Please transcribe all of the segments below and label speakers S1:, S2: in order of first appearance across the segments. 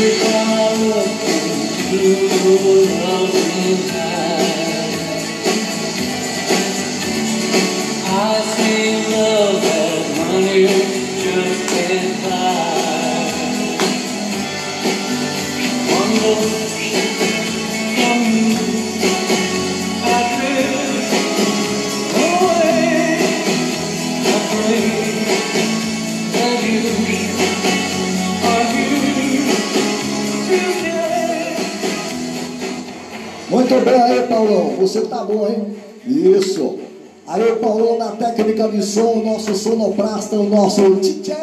S1: Muito Paulão. Você tá bom, hein? Isso. Aí, Paulão, na técnica de som, o nosso sonoplasta, o nosso DJ.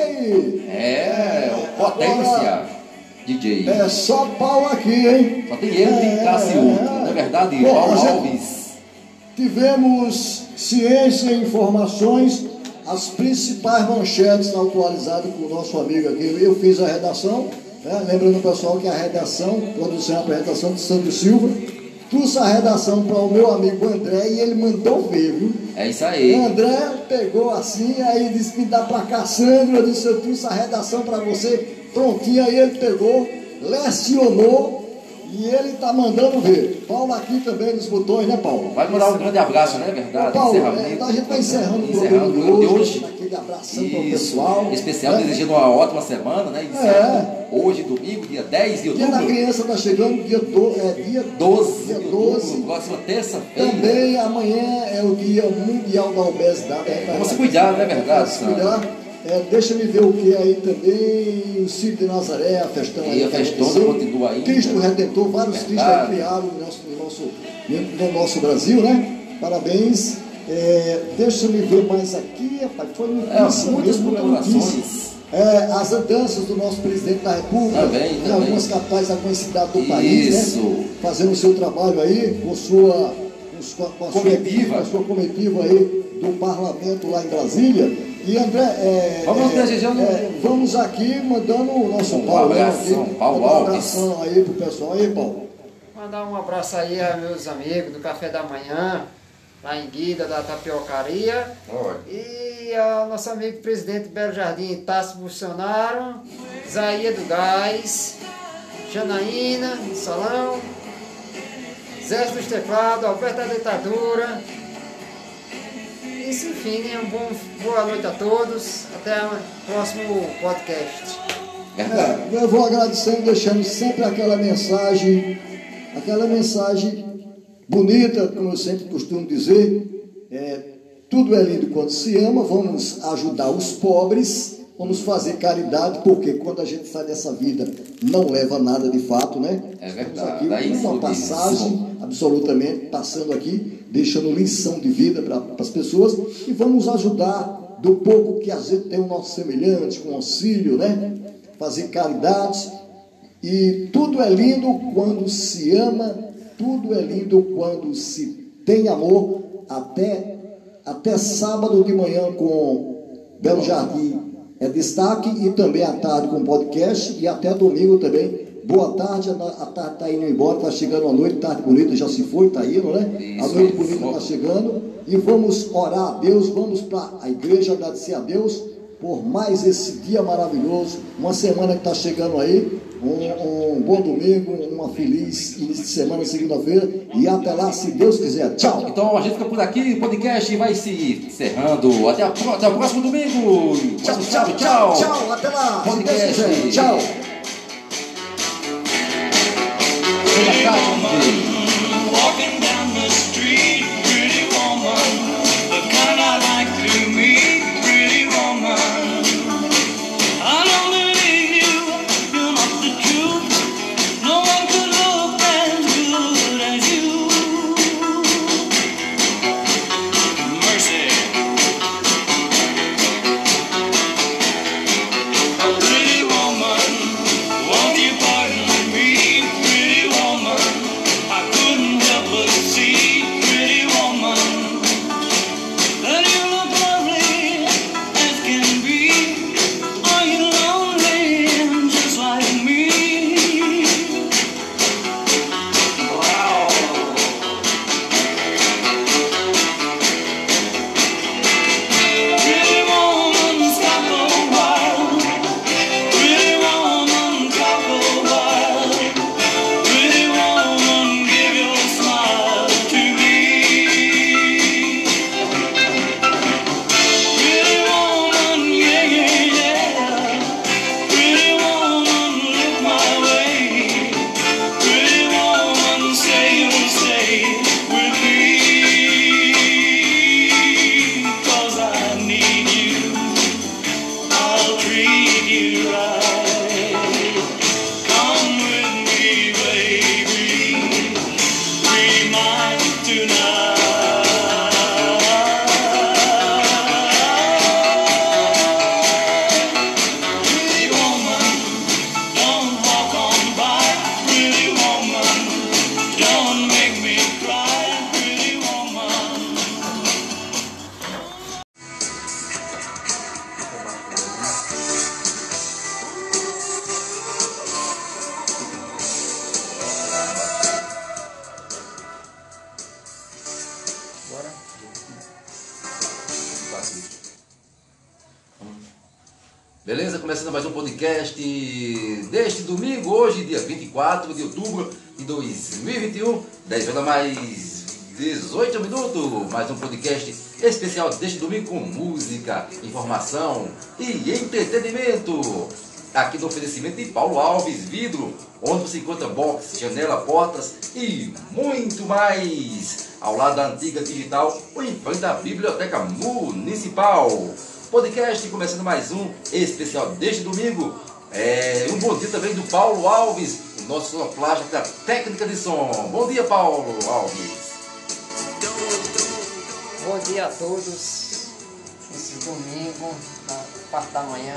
S2: É, o potência. DJ.
S1: É só pau aqui, hein?
S2: Só tem ele e Cássio. É verdade?
S1: Bom,
S2: Paulo
S1: gente-
S2: Alves.
S1: Tivemos ciência e informações, as principais manchetes atualizadas com o nosso amigo aqui. Eu fiz a redação, né? lembrando o pessoal que a redação, produção e apresentação de Santos Silva, trouxe a redação para o meu amigo André e ele mandou ver, viu?
S2: É isso aí.
S1: O André pegou assim, aí disse, me dá pra cá, Sandro, eu disse, eu trouxe a redação para você, prontinho, aí ele pegou, lecionou e ele tá mandando ver. Paulo aqui também nos botões, né, Paulo?
S2: Vai mandar um grande abraço, né? Verdade.
S1: Paulo, é, a gente vai encerrando o
S2: Encerrando o programa de
S1: hoje, aquele abração para o pessoal.
S2: Especial,
S1: né?
S2: desejando uma ótima semana, né? Iniciando hoje, domingo, dia 10 de
S1: Dia da
S2: outubro.
S1: criança está chegando, dia, do, é, dia
S2: 12
S1: dia
S2: de outubro,
S1: 12.
S2: próxima terça-feira.
S1: Também amanhã é o dia mundial da obesidade. né?
S2: Vamos se cuidar, não é verdade,
S1: Vamos se cuidar. É, deixa me ver o que é aí também, o Círio de Nazaré, a festão aí.
S2: E a festona continua ainda.
S1: Cristo Redentor, vários Cristos aí criados no nosso, no nosso, no nosso Brasil, né? Parabéns. É, deixa me ver mais aqui, rapaz. Foi notícia
S2: É, muitas comemorações.
S1: É, as andanças do nosso presidente da República,
S2: Também,
S1: em
S2: também.
S1: algumas capitais, algumas cidades do país,
S2: Isso.
S1: né? Fazendo o seu trabalho aí, com sua, com sua, com a sua-
S2: Comitiva.
S1: com a sua comitiva aí do parlamento lá em Brasília. E André, é,
S2: Vamos
S1: é,
S2: desejando-
S1: é, vamos aqui mandando o nosso
S2: Um
S1: Paulo
S2: abração,
S1: aqui,
S2: Paulo
S1: um abração aí pro pessoal aí, Paulo.
S3: Mandar um abraço aí aos meus amigos do Café da Manhã, lá em Guida, da Tapiocaria. E ao nosso amigo presidente Belo Jardim, Tássio Bolsonaro, Zaia do Gás, Janaína, do Salão, Zé dos Teclados, Alberto da Ditadura. Isso, enfim? Um bom, boa noite a todos. Até o próximo podcast.
S1: É, eu vou agradecendo, deixando sempre aquela mensagem, aquela mensagem bonita, como eu sempre costumo dizer. É, tudo é lindo quando se ama, vamos ajudar os pobres, vamos fazer caridade, porque quando a gente sai dessa vida não leva nada de fato, né?
S2: É
S1: Estamos
S2: verdade.
S1: aqui
S2: Daí
S1: com uma passagem, absolutamente, passando aqui, deixando lição de vida para as pessoas e vamos ajudar do pouco que a gente tem o nosso semelhante, com auxílio, né? Fazer caridade. E tudo é lindo quando se ama, tudo é lindo quando se tem amor, até, até sábado de manhã com Belo Jardim é destaque e também à tarde com podcast e até domingo também. Boa tarde, a tarde está indo embora, está chegando a noite, tarde bonita já se foi, está indo, né? a noite
S2: isso.
S1: bonita está chegando e vamos orar a Deus, vamos para a igreja agradecer a Deus por mais esse dia maravilhoso, uma semana que está chegando aí, um, um bom domingo, uma feliz início de semana, segunda-feira e até lá, se Deus quiser. Tchau!
S2: Então a gente fica por aqui, o podcast vai se encerrando. Até, a, até o próximo domingo.
S1: Tchau,
S2: tchau, tchau.
S1: Tchau, até lá! Se Deus
S2: Podcast.
S1: Tchau!
S4: 18 minutos. Mais um podcast especial deste domingo com música, informação e entretenimento. Aqui no oferecimento de Paulo Alves Vidro, onde você encontra box, janela, portas e muito mais. Ao lado da antiga digital, o em frente da Biblioteca Municipal. Podcast começando mais um especial deste domingo. É, um bom dia também do Paulo Alves, o nosso sonoplasta técnica de som. Bom dia, Paulo Alves.
S3: Bom dia a todos. Esse domingo, na parte da manhã,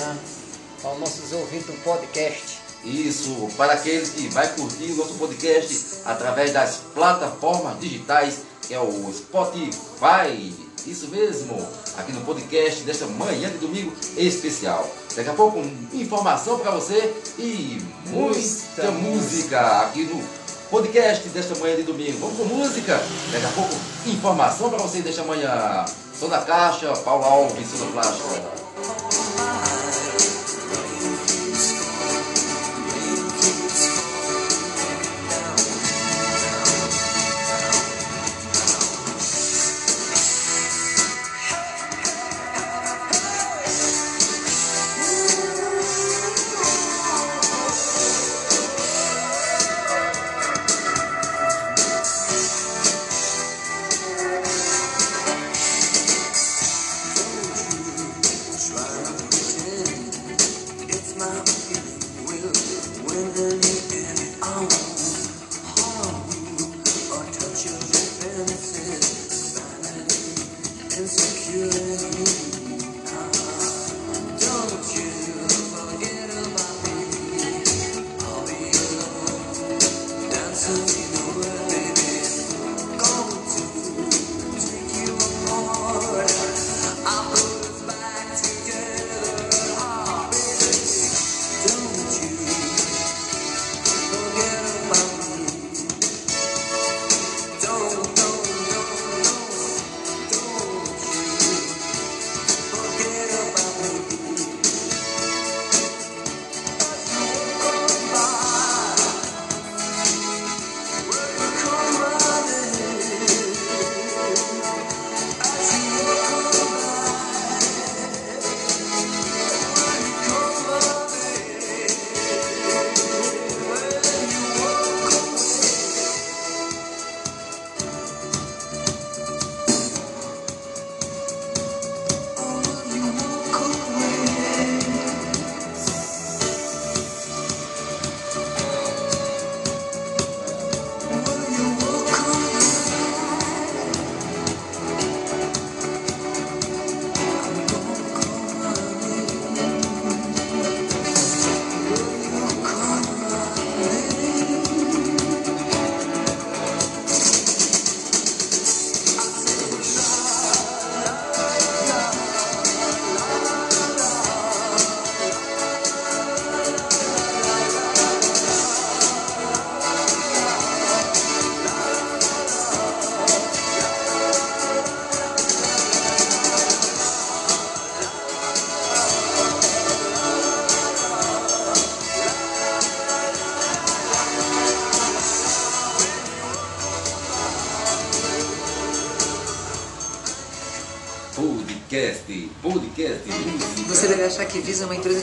S3: para os nossos ouvintes do podcast.
S4: Isso, para aqueles que vai curtir o nosso podcast através das plataformas digitais, que é o Spotify. Isso mesmo, aqui no podcast desta manhã de domingo especial. Daqui a pouco, informação para você e muita música aqui no podcast desta manhã de domingo. Vamos com música? Daqui a pouco, informação para você desta manhã. Sou da Caixa, Paulo Alves, Sonoplástica. Podcast,
S5: que Visa uma empresa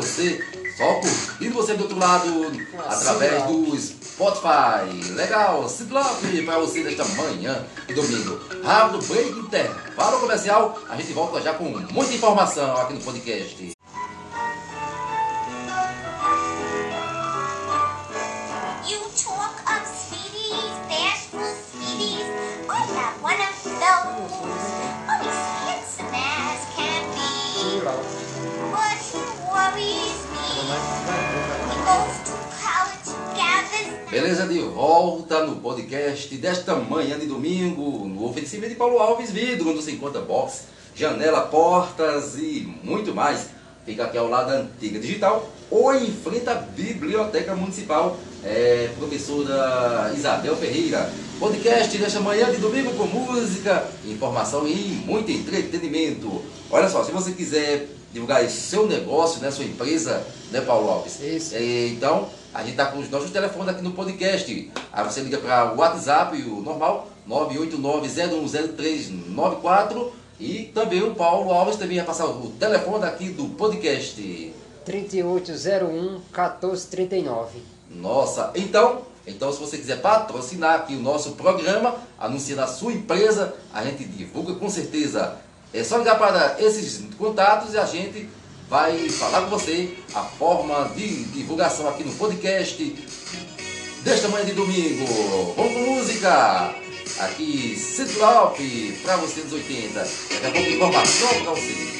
S2: você. Só curtindo você do outro lado através do Spotify. Legal, Cidlop para você desta manhã e domingo. Rápido break intervalo comercial. A gente volta já com muita informação aqui no podcast. Beleza, de volta no podcast desta manhã de domingo, no oferecimento de Paulo Alves Vidro, onde você encontra box, janela, portas e muito mais. Fica aqui ao lado da Antiga Digital ou em frente à Biblioteca Municipal. É, professora Isabel Ferreira. Podcast desta manhã de domingo com música, informação e muito entretenimento. Olha só, se você quiser divulgar seu negócio, né, sua empresa, né, Paulo Alves?
S3: Isso.
S2: É, então, a gente está com os nossos telefones aqui no podcast. Aí você liga para o WhatsApp, o normal, 989-010394. E também o Paulo Alves também vai passar o telefone aqui do podcast.
S3: 3801 1439.
S2: Nossa, então, então se você quiser patrocinar aqui o nosso programa, anunciar a sua empresa, a gente divulga com certeza. É só ligar para esses contatos e a gente vai falar com você a forma de divulgação aqui no podcast desta manhã de domingo. Vamos com música! Aqui, Citlop, para você dos 80. Daqui a pouco informação para você.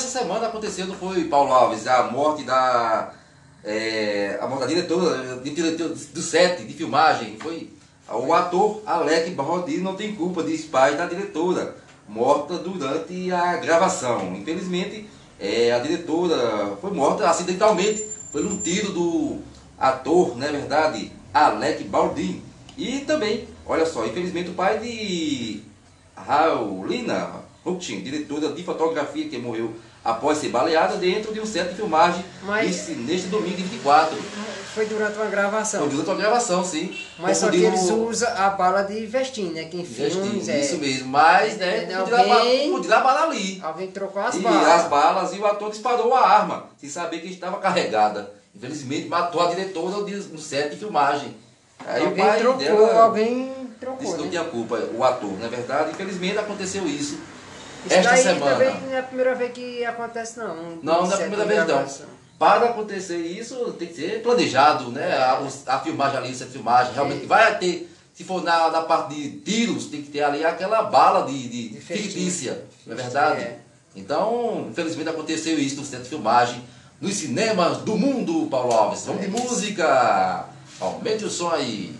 S2: Essa semana acontecendo foi Paulo Alves, a morte da é, a morte da diretora de, diretor do set de filmagem foi o ator Alec Baldini não tem culpa diz pai da diretora morta durante a gravação. Infelizmente, é, a diretora foi morta acidentalmente por um tiro do ator, não é verdade, Alec Baldini. E também, olha só, infelizmente o pai de Raulina Hutchin, diretora de fotografia que morreu após ser baleada dentro de um set de filmagem
S3: Mas-
S2: nesse- neste domingo 24.
S3: Foi durante uma gravação.
S2: Foi durante uma gravação, sim.
S3: Mas só que eles usam a bala de vestim, né? Que em filmes
S2: Vestir,
S3: é.
S2: Isso mesmo, mas né,
S3: É, alguém-
S2: podia dar bala ali.
S3: Alguém trocou as
S2: e
S3: balas.
S2: as balas e o ator disparou a arma, sem saber que estava carregada. Infelizmente matou a diretora no set de filmagem. Aí o
S3: alguém
S2: pai
S3: trocou,
S2: dela
S3: alguém trocou,
S2: não
S3: né?
S2: tinha culpa, o ator, não é verdade? Infelizmente aconteceu isso.
S3: Isso
S2: esta
S3: daí
S2: semana.
S3: também não é a primeira vez que acontece, não. Um
S2: Não, não é a
S3: set
S2: primeira vez não. Para acontecer isso, tem que ser planejado, né? A, a filmagem ali, essa filmagem, realmente
S3: É.
S2: vai ter, se for na, na parte de tiros, tem que ter ali aquela bala de, de,
S3: De
S2: fictícia, não é verdade?
S3: É.
S2: Então, infelizmente aconteceu isso no centro de filmagem, nos cinemas do mundo, Paulo Alves. Vamos de música! Aumente o som aí.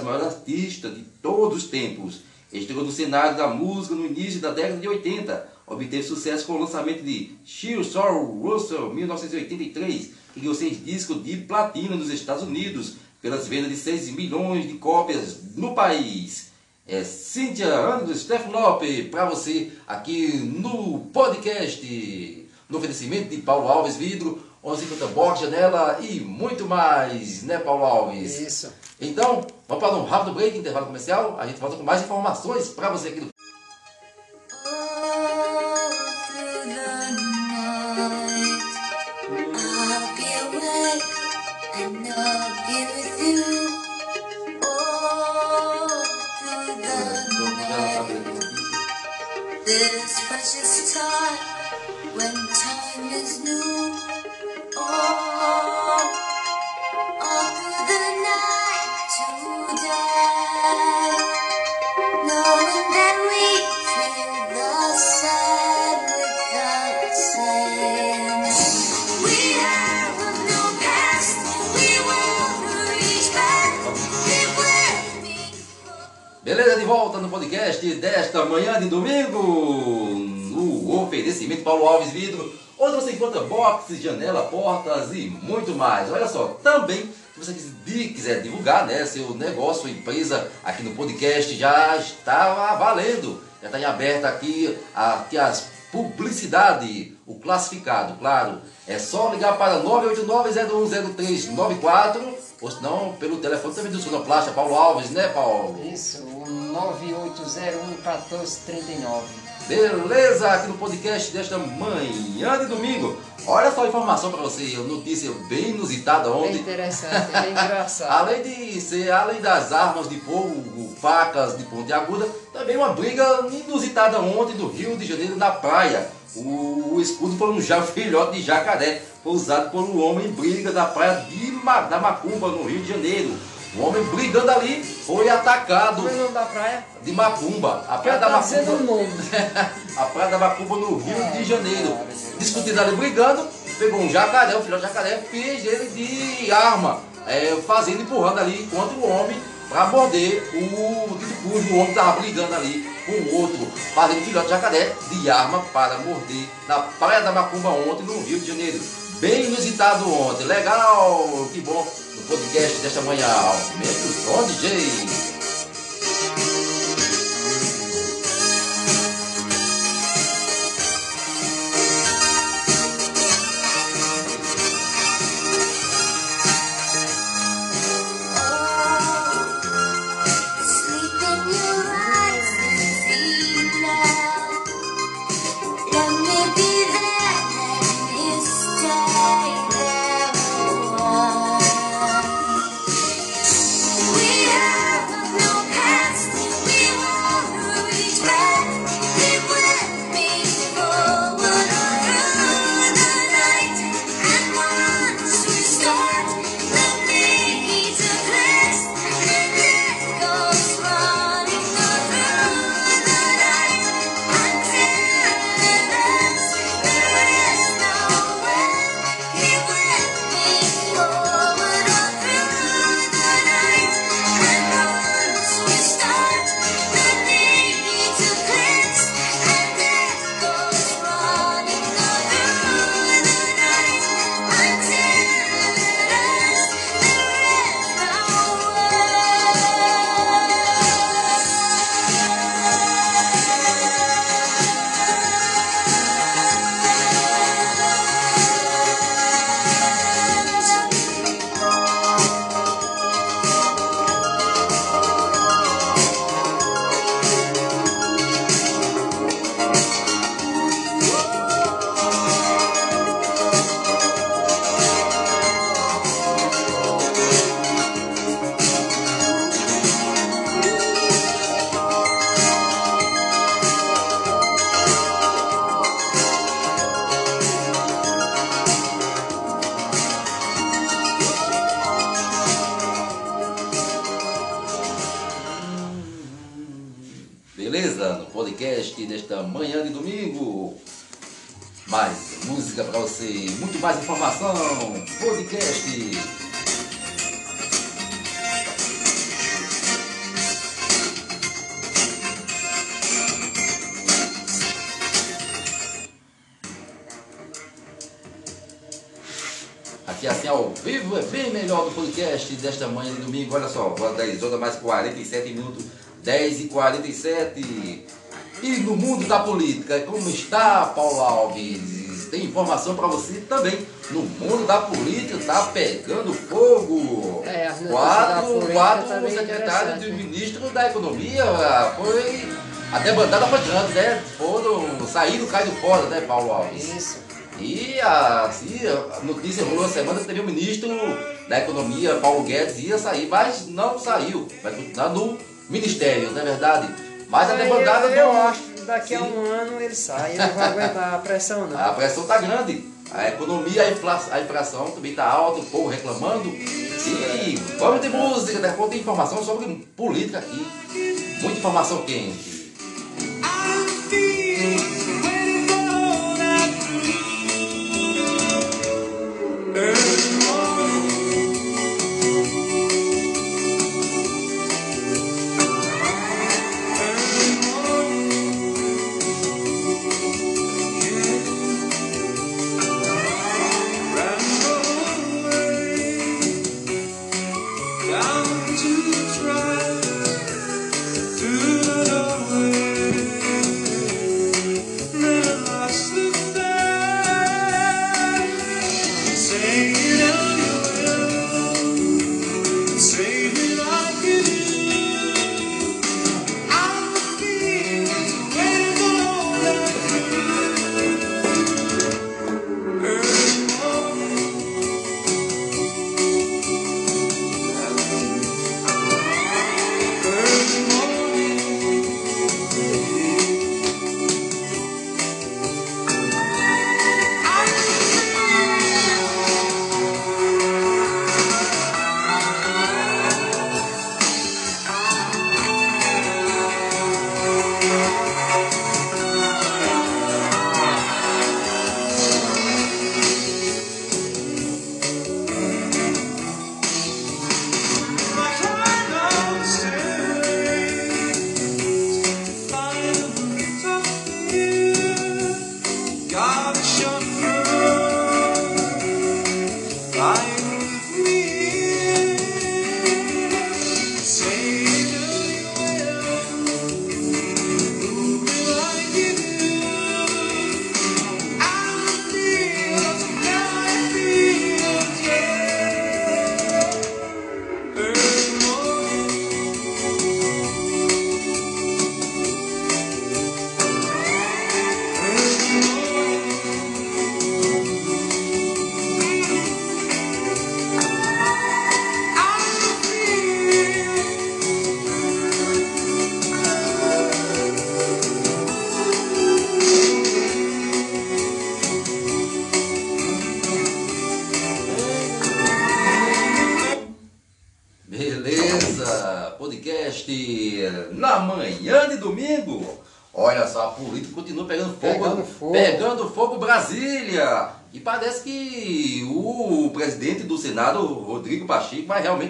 S2: Das maiores artistas de todos os tempos. Estreou no cenário da música no início da década de 80. Obteve sucesso com o lançamento de Sheer Sorrow Russell 1983, que ganhou seis discos de platina nos Estados Unidos, pelas vendas de 6 milhões de cópias no país. É Cíntia Anderson Steph Lopes para você aqui no podcast. No oferecimento de Paulo Alves Vidro, 1150 Box, Janela e muito mais, né, Paulo Alves?
S3: Isso.
S2: Então, vamos para um rápido break, intervalo comercial. A gente volta com mais informações para você aqui no podcast desta manhã de domingo, no oferecimento Paulo Alves Vidro, onde você encontra boxes, janela, portas e muito mais. Olha só, também, se você quis- quiser divulgar né, seu negócio, empresa aqui no podcast, já está valendo. Já está em aberto aqui, aqui as publicidade, o classificado, claro. É só ligar para 989-010394, ou se não, pelo telefone também do Sonoplasta, Paulo Alves, né, Paulo?
S3: Isso, o 9801-1439.
S2: Beleza, aqui no podcast desta manhã de domingo. Olha só a informação para você, notícia bem inusitada
S3: Bem
S2: ontem.
S3: interessante, bem engraçado.
S2: Além de ser, além das armas de fogo, facas de ponte aguda, também uma briga inusitada ontem no Rio de Janeiro na praia. O, o escudo foi um ja- filhote de jacaré, foi usado por um homem em briga da praia de da Macumba, no Rio de Janeiro. O homem brigando ali foi atacado
S3: é o nome da praia?
S2: de Macumba. A praia da
S3: tá o
S2: Macumba.
S3: nome.
S2: a praia da Macumba no Rio de Janeiro. Discutindo ali, brigando, pegou um jacaré, um filhote de jacaré, fez ele de arma, é, fazendo, empurrando ali contra o homem para morder o dito cujo o homem estava brigando ali com o outro, fazendo filhote de jacaré de arma para morder na praia da Macumba ontem no Rio de Janeiro. Bem inusitado ontem, legal, que bom, podcast desta manhã. Aumenta o som, DJ. 47. E no mundo da política, como está, Paulo Alves? Tem informação para você também. No mundo da política está pegando fogo.
S3: É,
S2: quatro
S3: política
S2: quatro
S3: tá
S2: secretários do ministro da Economia foi. A debandada foi grande, né? Foram, saíram, caíram fora, né, Paulo Alves?
S3: Isso.
S2: E a, assim, a notícia rolou a semana que teve o ministro da Economia, Paulo Guedes, ia sair, mas não saiu. Vai continuar no ministério, não é verdade? Mas a demandada
S3: eu, eu
S2: do-
S3: acho que daqui a
S2: Sim.
S3: um ano ele sai, ele não vai aguentar a pressão não.
S2: A pressão está grande. A economia, a inflação, a inflação também está alta, o povo reclamando. E vamos ter música, depois tem informação sobre política aqui. Muita informação quente.
S6: Down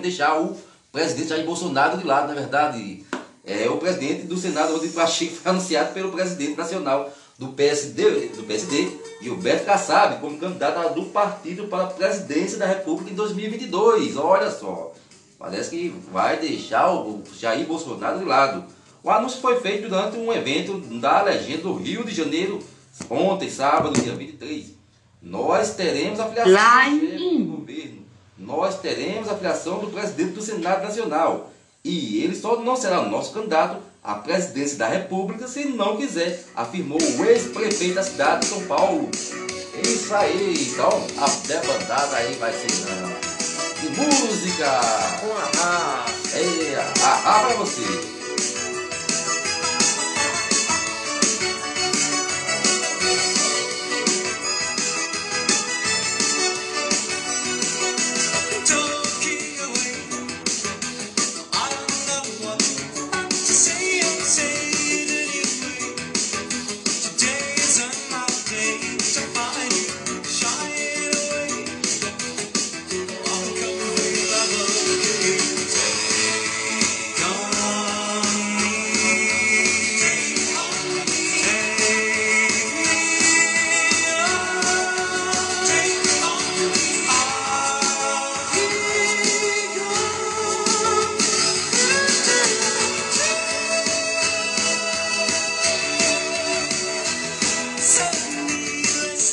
S2: realmente deixar o presidente Jair Bolsonaro de lado, na verdade. É, o presidente do Senado, Rodrigo Pacheco, foi anunciado pelo presidente nacional do PSD, do PSD Gilberto Kassab, como candidato do partido para a presidência da República em 2022. Olha só. Parece que vai deixar o Jair Bolsonaro de lado. O anúncio foi feito durante um evento da legenda do Rio de Janeiro, ontem, sábado, dia 23. Nós teremos a filiação do chefe do governo. Nós teremos a filiação do presidente do Senado Nacional. E ele só não será nosso candidato à presidência da República se não quiser, afirmou o ex-prefeito da cidade de São Paulo. Isso aí, então a debandada aí vai ser não. De música!
S3: A A.
S2: É, ah, pra você!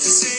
S4: see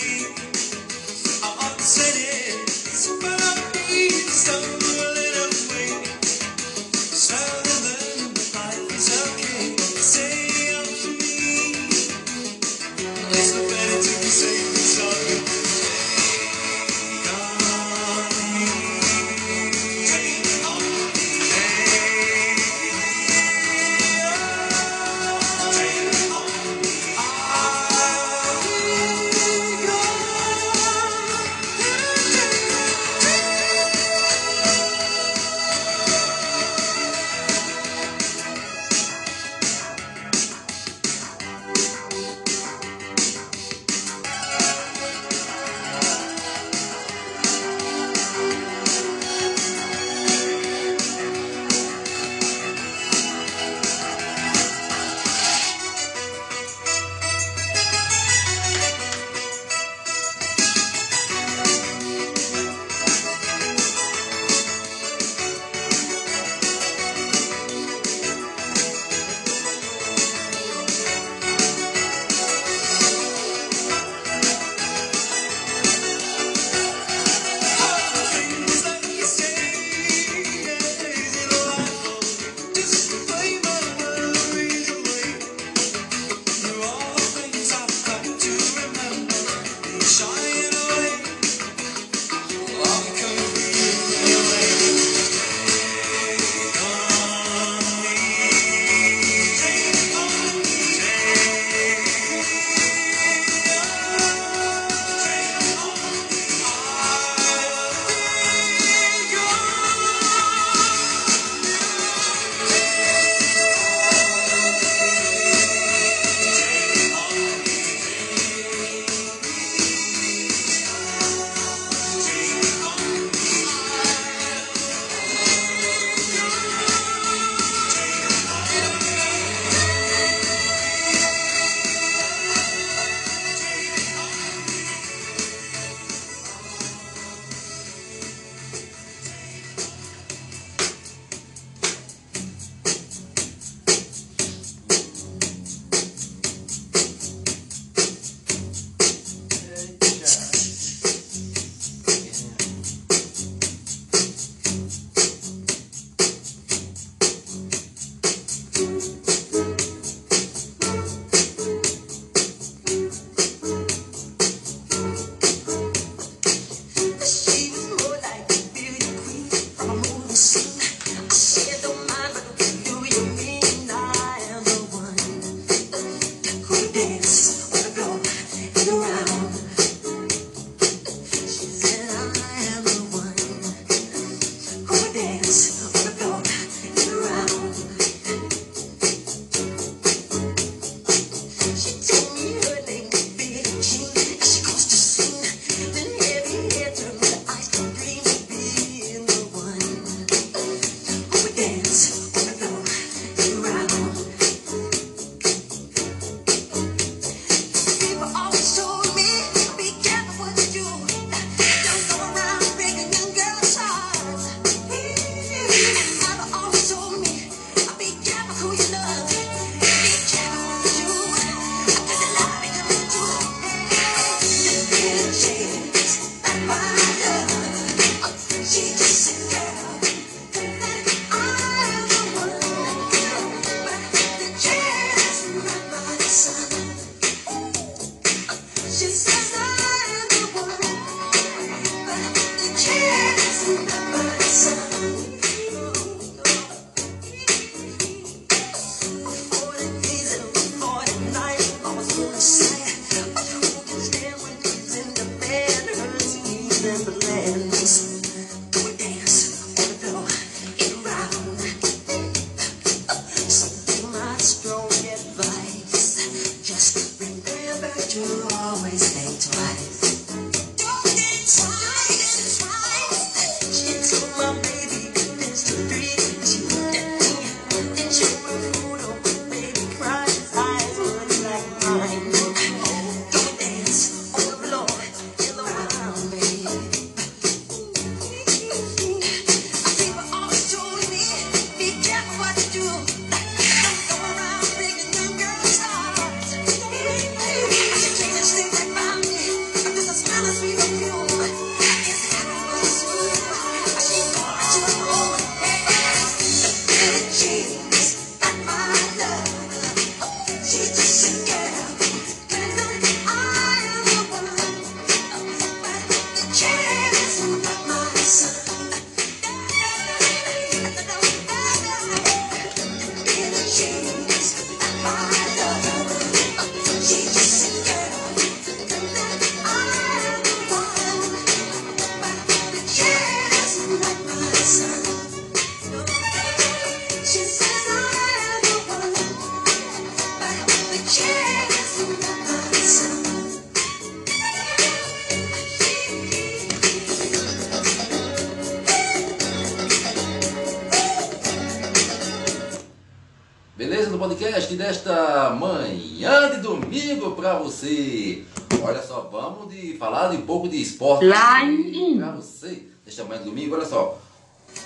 S4: você. Olha só, vamos de falar de um pouco de esporte
S2: Line
S4: pra você desta manhã de domingo. Olha só,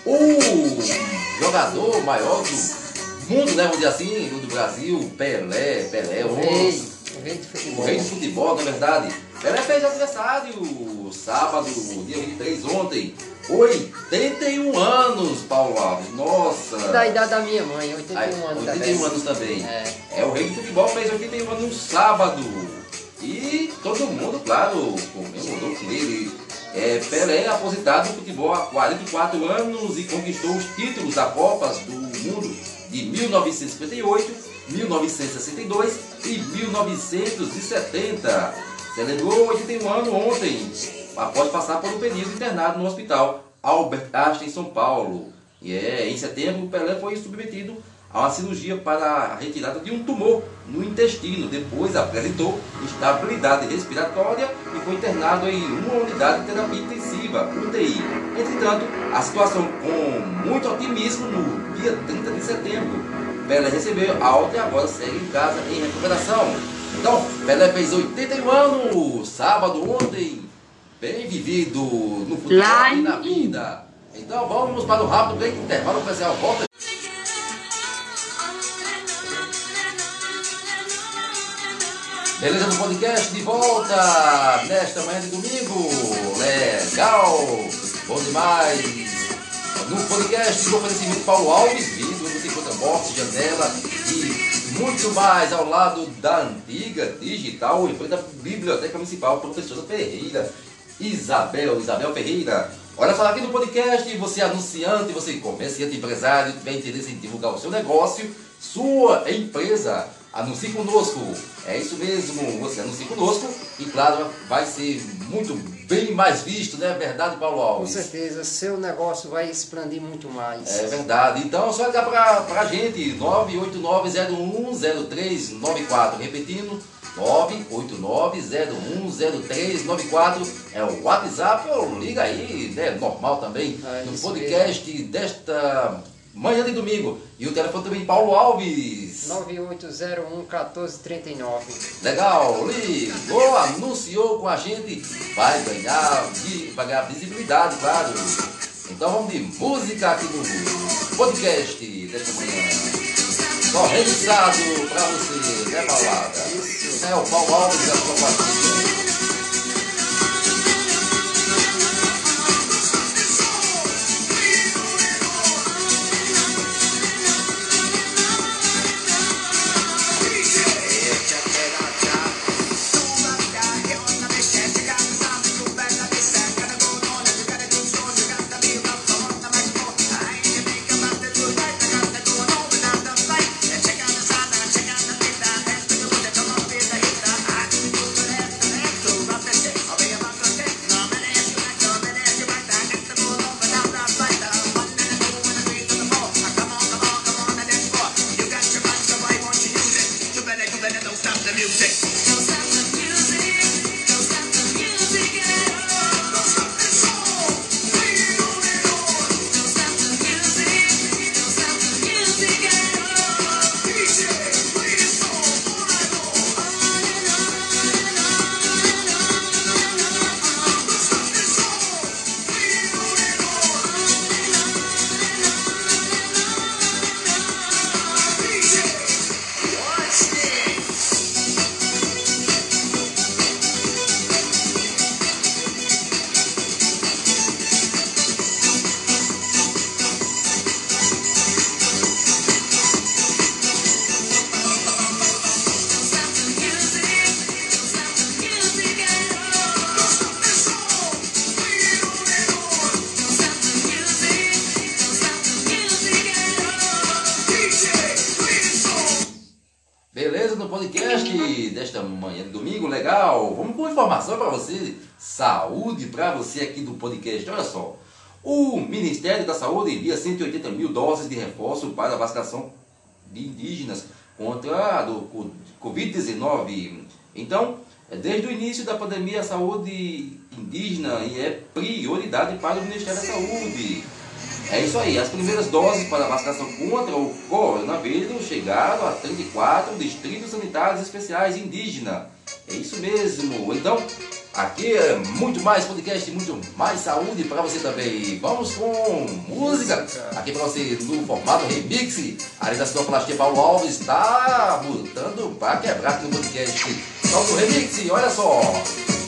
S4: o jogador maior do mundo, né, vamos dizer assim, do Brasil, Pelé, Pelé, o,
S3: Rei, o rei de
S4: o
S3: futebol.
S4: rei do futebol, na verdade. Pelé fez aniversário sábado, dia 23, ontem. 81 anos, Paulo Alves. Nossa!
S3: Da idade da minha mãe, 81
S4: Aí,
S3: anos
S4: 81
S3: também.
S4: anos também.
S3: É.
S4: É, o rei do futebol fez 81 anos no sábado. E todo mundo, claro, comemorou com ele. É, Pelé aposentado no futebol há 44 anos e conquistou os títulos da Copas do Mundo de 1958, 1962 e 1970. Celebrou 81 anos ontem, após passar por um período internado no hospital Albert Einstein, em São Paulo. E é, em setembro, Pelé foi submetido a uma cirurgia para a retirada de um tumor no intestino. Depois apresentou estabilidade respiratória e foi internado em uma unidade de terapia intensiva, UTI. Entretanto, a situação com muito otimismo no dia 30 de setembro. Pelé recebeu alta e agora segue em casa em recuperação. Então, Pelé fez 81 anos, sábado, ontem, bem vivido no futebol e na vida. Então vamos para o rápido break intervalo comercial. Volta. Beleza do podcast de volta nesta manhã de domingo. Legal, bom demais. No podcast do oferecimento Paulo Alves, vidro, encontra
S2: porta, janela e muito mais ao lado da antiga digital em frente à Biblioteca Municipal, professora Ferreira, Isabel, Isabel Ferreira. Olha só, aqui no podcast, você é anunciante, você é comerciante, empresário, tiver interesse em divulgar o seu negócio, sua empresa, anuncie conosco. É isso mesmo, você anuncia conosco e claro, vai ser muito bem mais visto, não é verdade, Paulo
S3: Com
S2: Alves?
S3: certeza, seu negócio vai expandir muito mais.
S2: É verdade. Então é só ligar pra, pra gente, 989-010394. Repetindo, 989-010394 é o WhatsApp ou liga aí, né? Normal também,
S3: É
S2: no podcast desta manhã de domingo. E o telefone também, Paulo Alves.
S3: 9801-1439.
S2: Legal, ligou, anunciou com a gente, vai ganhar, vai ganhar visibilidade, claro. Então vamos de música aqui no podcast desta manhã. Só registrado pra você, né, Paulada? É o Paulo Alves da sua partida. Podcast. Olha só, o Ministério da Saúde envia 180 mil doses de reforço para a vacinação de indígenas contra a do Covid-19. Então, desde o início da pandemia, a saúde indígena é prioridade para o Ministério da Saúde. É isso aí, as primeiras doses para a vacinação contra o coronavírus chegaram a 34 distritos sanitários especiais indígenas. É isso mesmo. Então, aqui é muito mais podcast, muito mais saúde para você também. Vamos com música. Aqui para você no formato remix. A da Sinoplastia Paulo Alves está botando para quebrar aqui no podcast. Solta o remix, olha só.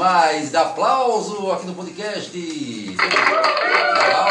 S2: Demais. Dá aplauso aqui no podcast. Legal,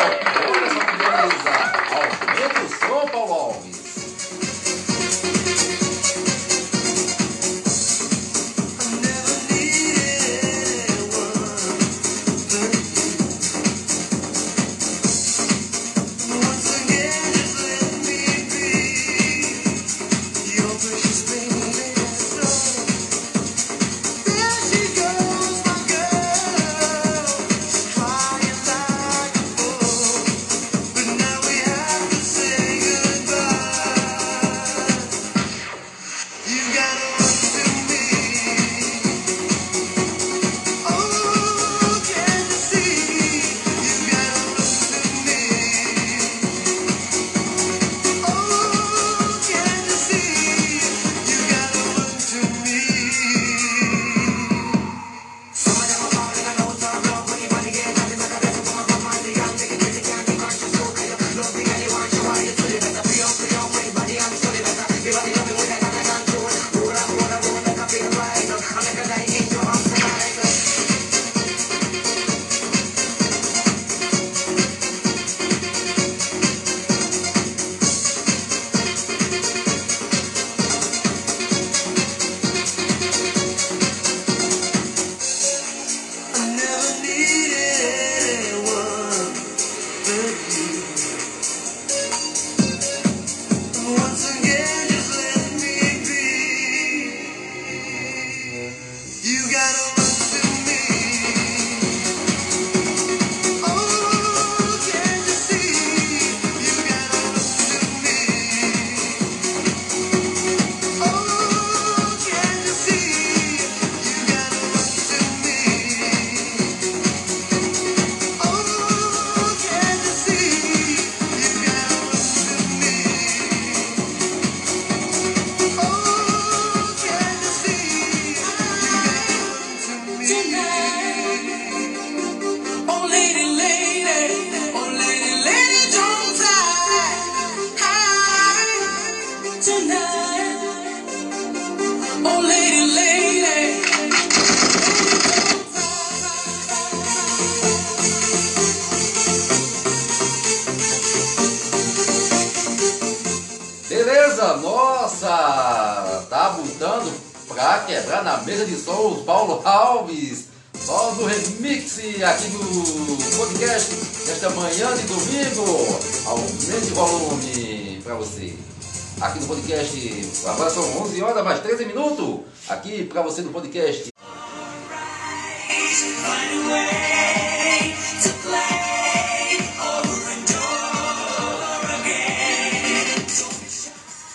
S6: again.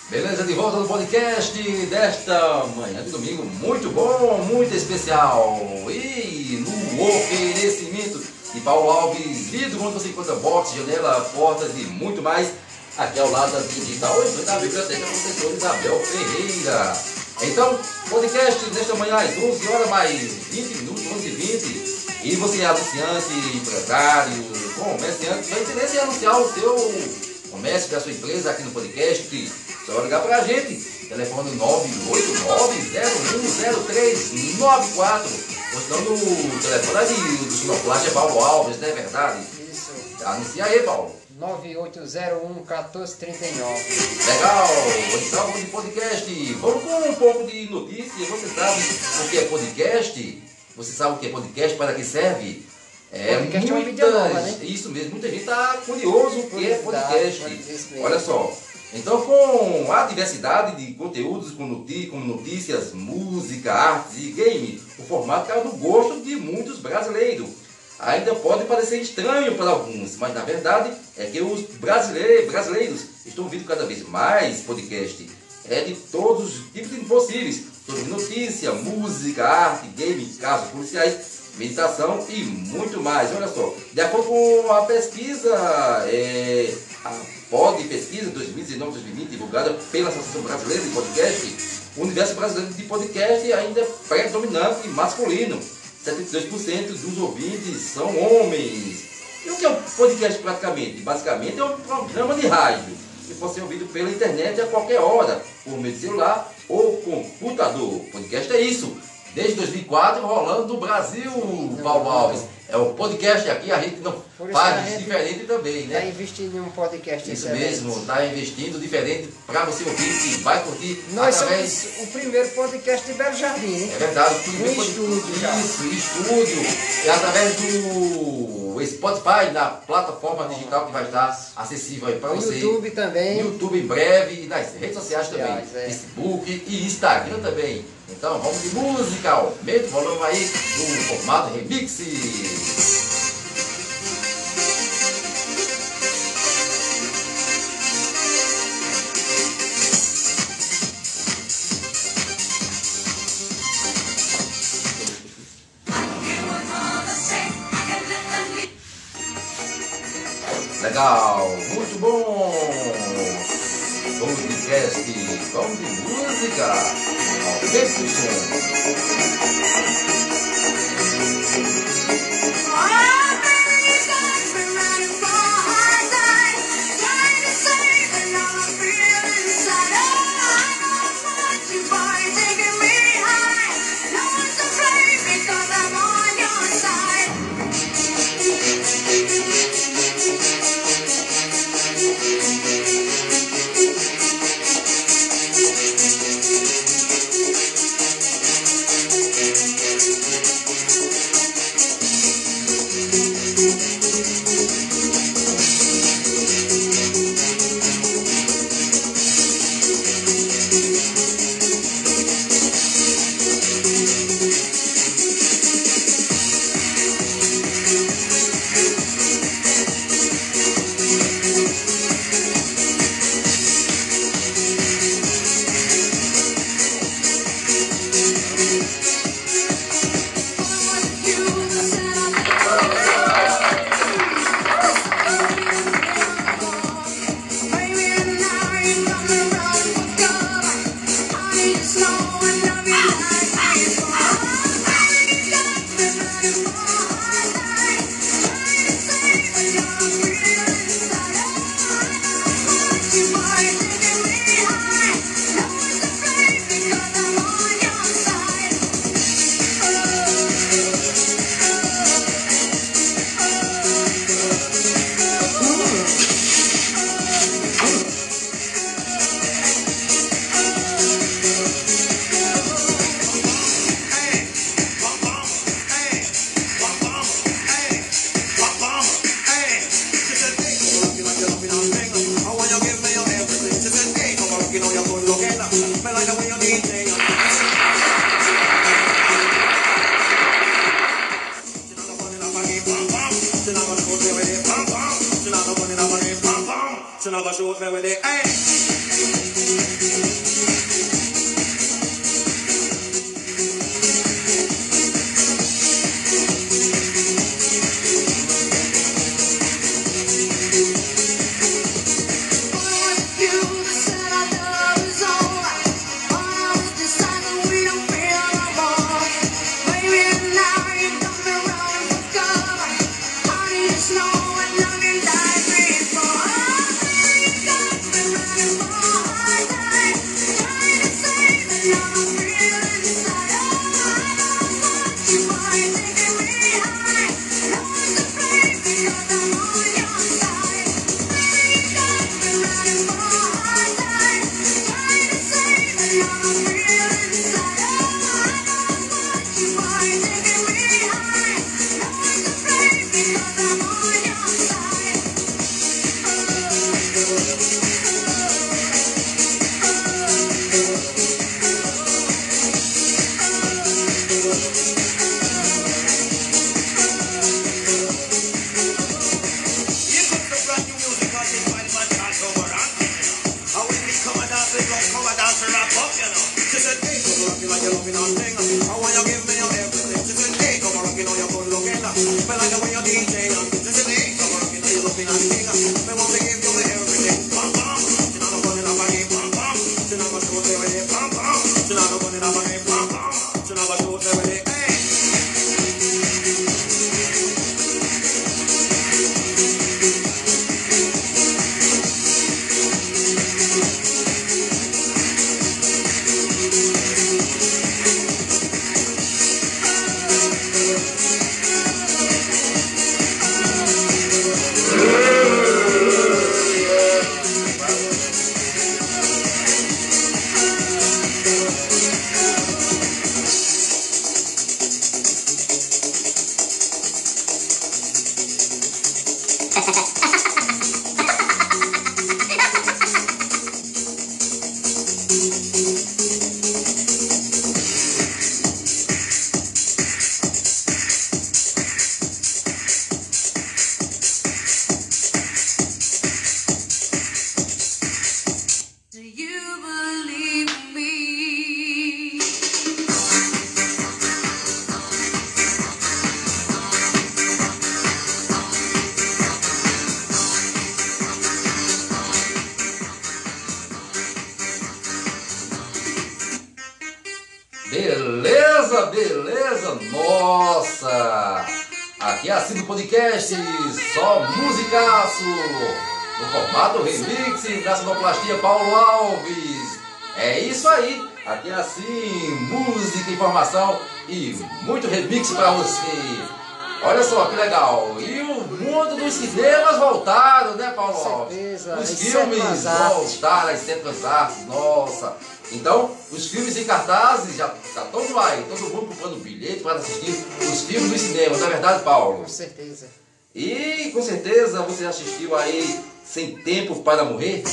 S2: Beleza, de volta no podcast desta manhã de domingo, muito bom, muito especial. E no oferecimento de Paulo Alves, vidro onde você encontra box, janela, portas e muito mais. Aqui ao lado da digital, em da Biblioteca Professor Isabel Ferreira. Então, podcast desta manhã às 11 horas mais 20 minutos, 11 e 20. E você é anunciante, empresário, comerciante, tem interesse em anunciar o seu comércio da sua empresa aqui no podcast, só ligar pra gente. Telefone 989-010394. Ou senão no telefone ali do Sinoplast é Paulo Alves, não é verdade?
S3: Isso.
S2: Anuncia aí, Paulo.
S3: 9801-1439.
S2: Legal! Então de podcast. Vamos com um pouco de notícia. Você sabe o que é podcast? Você sabe o que é podcast? Para que serve? É,
S3: Podcast é uma mídia nova, né?
S2: Isso mesmo, muita gente está curioso o que é podcast. Olha só. Então, com a diversidade de conteúdos, como notícias, música, artes e game, o formato caiu no gosto de muitos brasileiros. Ainda pode parecer estranho para alguns, mas na verdade é que os brasileiros, brasileiros estão ouvindo cada vez mais podcast. É de todos os tipos possíveis, sobre notícia, música, arte, game, casos policiais, meditação e muito mais. Olha só, de acordo com a pesquisa, é, a POD Pesquisa 2019-2020, divulgada pela Associação Brasileira de Podcast, o universo brasileiro de podcast ainda é predominante masculino. 72% dos ouvintes são homens. E o que é um podcast praticamente? Basicamente é um programa de rádio que pode ser ouvido pela internet a qualquer hora, por meio de celular ou computador. Podcast é isso. Desde 2004 rolando no Brasil, Paulo Alves. É o podcast aqui, a gente não
S3: Por
S2: faz diferente também,
S3: Está
S2: né?
S3: investindo em um podcast
S2: Isso mesmo, está investindo diferente para você ouvir que vai curtir
S3: Nós
S2: através.
S3: somos o primeiro podcast de Belo Jardim, hein?
S2: É verdade, o primeiro
S3: estúdio já.
S2: Isso, estúdio. É através do Spotify, na plataforma digital que vai estar acessível aí para você.
S3: YouTube também.
S2: YouTube em breve e nas redes sociais também.
S3: É.
S2: Facebook e Instagram também. Então vamos de música, aumenta o volume aí no formato remix. Legal, muito bom! Podcast, vamos de música, aumenta Aqui é assim do podcast, só musicaço, no formato remix da sonoplastia Paulo Alves. É isso aí, aqui é assim, música, informação e muito remix para você. Olha só que legal, e o mundo dos cinemas voltaram, né Paulo
S3: Com
S2: Alves?
S3: certeza,
S2: Os filmes voltaram, as artes, nossa. Então, os filmes em cartazes já tá todo aí, todo mundo comprando bilhete para assistir os filmes dos cinemas, não é verdade, Paulo?
S3: Com certeza.
S2: E com certeza você assistiu aí Sem Tempo para Morrer?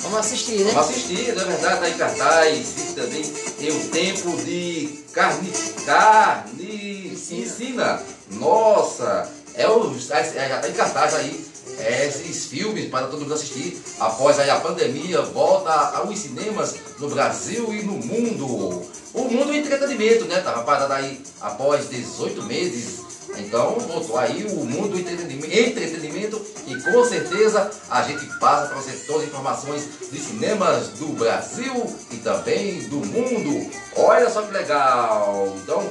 S3: Vamos assistir, né?
S2: Vamos assistir, não é verdade? Tá em cartaz, e também tem o tempo de carne, carne ensina. Nossa, é o, é, já tá em cartaz aí é, esses filmes para todo mundo assistir. Após aí a pandemia, volta aos cinemas no Brasil e no mundo. O mundo do entretenimento, né? Tava parado aí após 18 meses. Então voltou aí o mundo do entretenimento, entretenimento e com certeza a gente passa para você todas as informações de cinemas do Brasil e também do mundo. Olha só que legal! Então,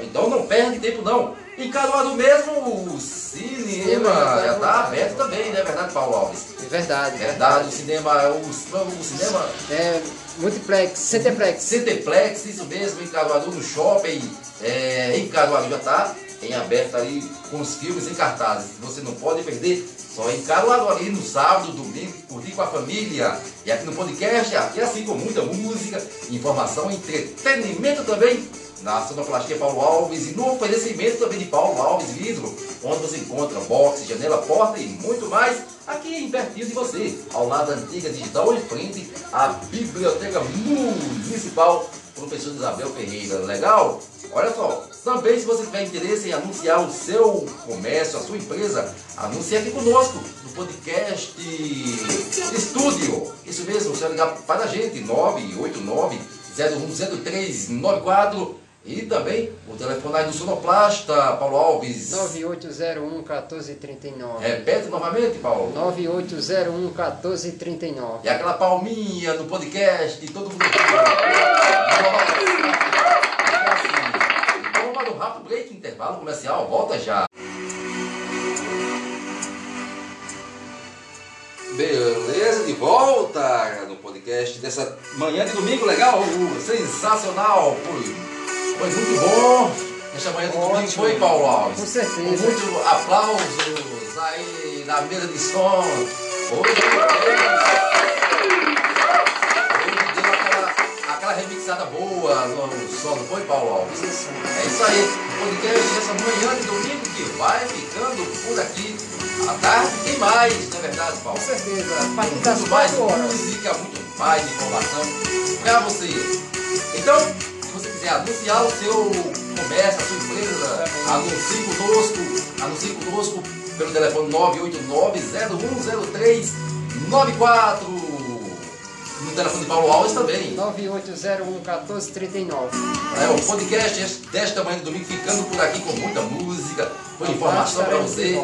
S2: então não perde tempo não. Em Caruaru mesmo o cinema já está aberto também, não é verdade, Paulo Alves?
S3: É verdade.
S2: Verdade, o cinema, o, o cinema
S3: É multiplex, CTplex.
S2: Centeplex, isso mesmo, em Caruaru, no shopping, é, em Caruaru já está em aberto ali com os filmes em cartazes. Você não pode perder, só em Caruaru ali no sábado, domingo, curtir com a família. E aqui no podcast, aqui assim com muita música, informação, entretenimento também. Na Sonoplastia Paulo Alves e no oferecimento também de Paulo Alves Vidro, onde você encontra boxe, janela, porta e muito mais aqui em pertinho de você, ao lado da antiga digital, em frente à Biblioteca Municipal Professor Isabel Ferreira. Legal? Olha só, Também, se você tiver interesse em anunciar o seu comércio, a sua empresa, anuncie aqui conosco no podcast Estúdio. Isso mesmo, você vai ligar para a gente, 989 010394 e também o telefone aí do Sonoplasta, Paulo Alves.
S3: 9801 1439.
S2: Repete novamente, Paulo.
S3: 9801 1439.
S2: E aquela palminha no podcast, todo mundo. Então vamos para um rápido break, intervalo comercial, volta já. Beleza, de volta no podcast dessa manhã de domingo, legal, sensacional, foi, foi muito bom. Essa manhã de domingo foi, Paulo Alves.
S3: Com certeza.
S2: Com muito aplausos aí na mesa de som. Hoje, deu aquela, aquela remixada boa no som, não foi, Paulo Alves?
S3: Isso.
S2: É isso aí, o podcast dessa manhã de domingo que vai ficando por aqui. À tarde tem mais, não é verdade, Paulo?
S3: Com certeza. A partir das
S2: Muito mais
S3: 4 horas.
S2: música, muito mais informação para você. Então, quiser anunciar o seu comércio, a sua empresa, anuncie conosco, anuncie conosco pelo telefone 989-010394. No telefone de Paulo Alves também.
S3: 9801 1439.
S2: É, o podcast desta manhã de domingo ficando por aqui com muita música, com informação para você.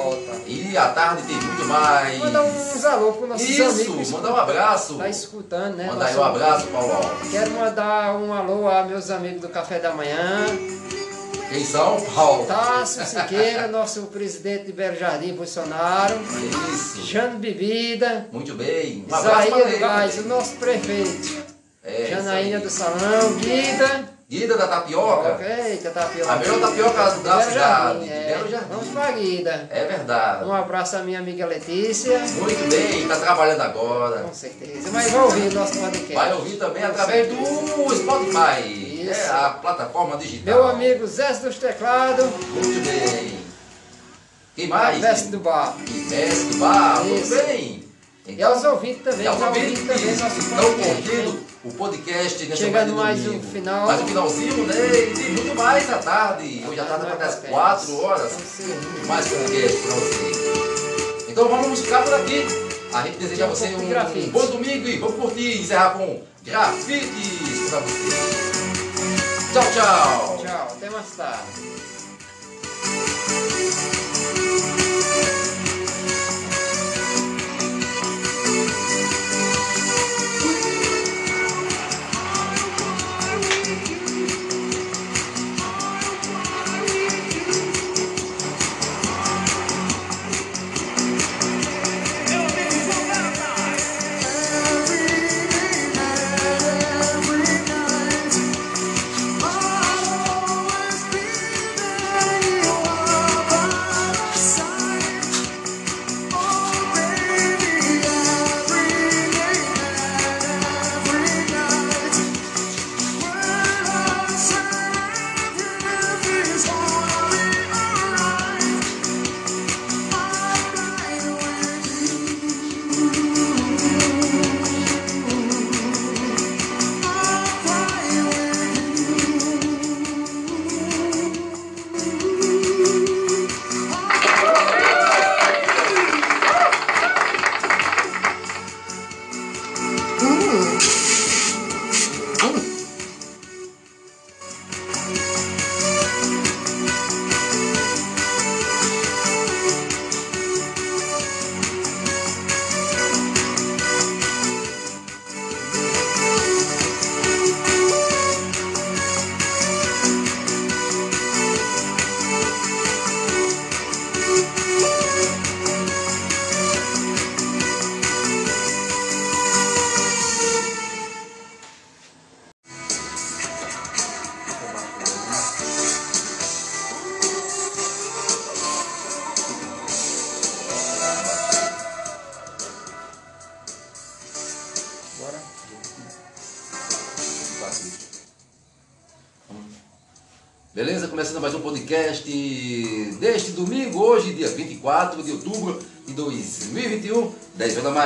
S2: E à tarde tem muito mais.
S3: Mandar uns alô para nossos
S2: Isso,
S3: amigos.
S2: mandar um abraço.
S3: Tá escutando, né?
S2: Mandar um abraço, Paulo Alves.
S3: Quero mandar um alô a meus amigos do Café da Manhã.
S2: Quem são, Paulo?
S3: Tássio Siqueira, nosso presidente de Belo Jardim, Bolsonaro.
S2: Isso.
S3: Jano Bebida.
S2: Muito bem. Um
S3: Isaías. Gás, o nosso prefeito.
S2: É,
S3: Janaína
S2: aí.
S3: do Salão, Guida.
S2: Guida da Tapioca.
S3: Eita, tapioca.
S2: A melhor tapioca da
S3: Belo
S2: cidade,
S3: Jardim, é.
S2: Belo Jardim.
S3: Vamos pra Guida.
S2: É verdade.
S3: Um abraço à minha amiga Letícia.
S2: Muito bem, está trabalhando agora.
S3: Com certeza. Mas vai ouvir o nosso podcast.
S2: Vai ouvir também
S3: Com
S2: através
S3: certeza.
S2: do Spotify. É a plataforma digital.
S3: Meu amigo Zé dos Teclados.
S2: Muito bem. Quem mais?
S3: Veste do Bar.
S2: Mestre do bar. Muito bem.
S3: E aos ouvintes também.
S2: E aos ouvintes
S3: também nosso
S2: estão curtindo o podcast nessa
S3: Chegando mais um final.
S2: Mais um finalzinho, né? E tem muito mais à tarde. Hoje à tarde vai até às 4 horas.
S3: Então, sim.
S2: Muito mais podcast pra você. Então vamos ficar por aqui. A gente deseja a você um, um bom domingo e vamos curtir, encerrar com grafites pra você. Tchau, tchau.
S3: Tchau, até mais tarde.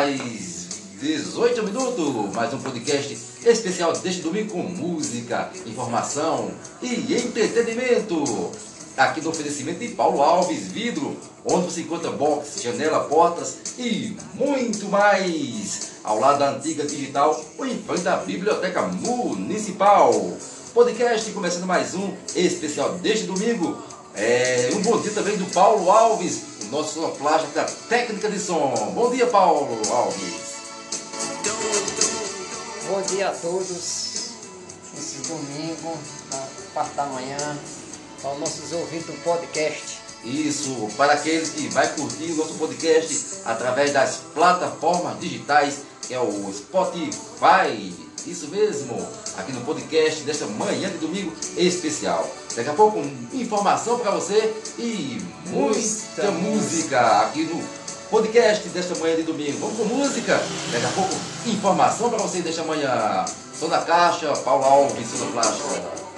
S2: Mais
S4: 18 minutos. Mais um podcast especial deste domingo com música, informação e entretenimento. Aqui no oferecimento de Paulo Alves Vidro, onde você encontra box, janela, portas e muito mais. Ao lado da antiga digital, ou em frente da Biblioteca Municipal. Podcast começando mais um especial deste domingo. É, um bom dia também do Paulo Alves, o nosso sonoplasta da técnica de som. Bom dia, Paulo Alves.
S3: Bom dia a todos. Esse domingo, na parte da manhã, aos nossos ouvintes do podcast.
S4: Isso, para aqueles que vai curtir o nosso podcast através das plataformas digitais, que é o Spotify. Isso mesmo, aqui no podcast desta manhã de domingo especial. Daqui a pouco, informação para você e muita música aqui no podcast desta manhã de domingo. Vamos com música? Daqui a pouco, informação para você desta manhã. Sou da Caixa, Paulo Alves, Sonoplasta.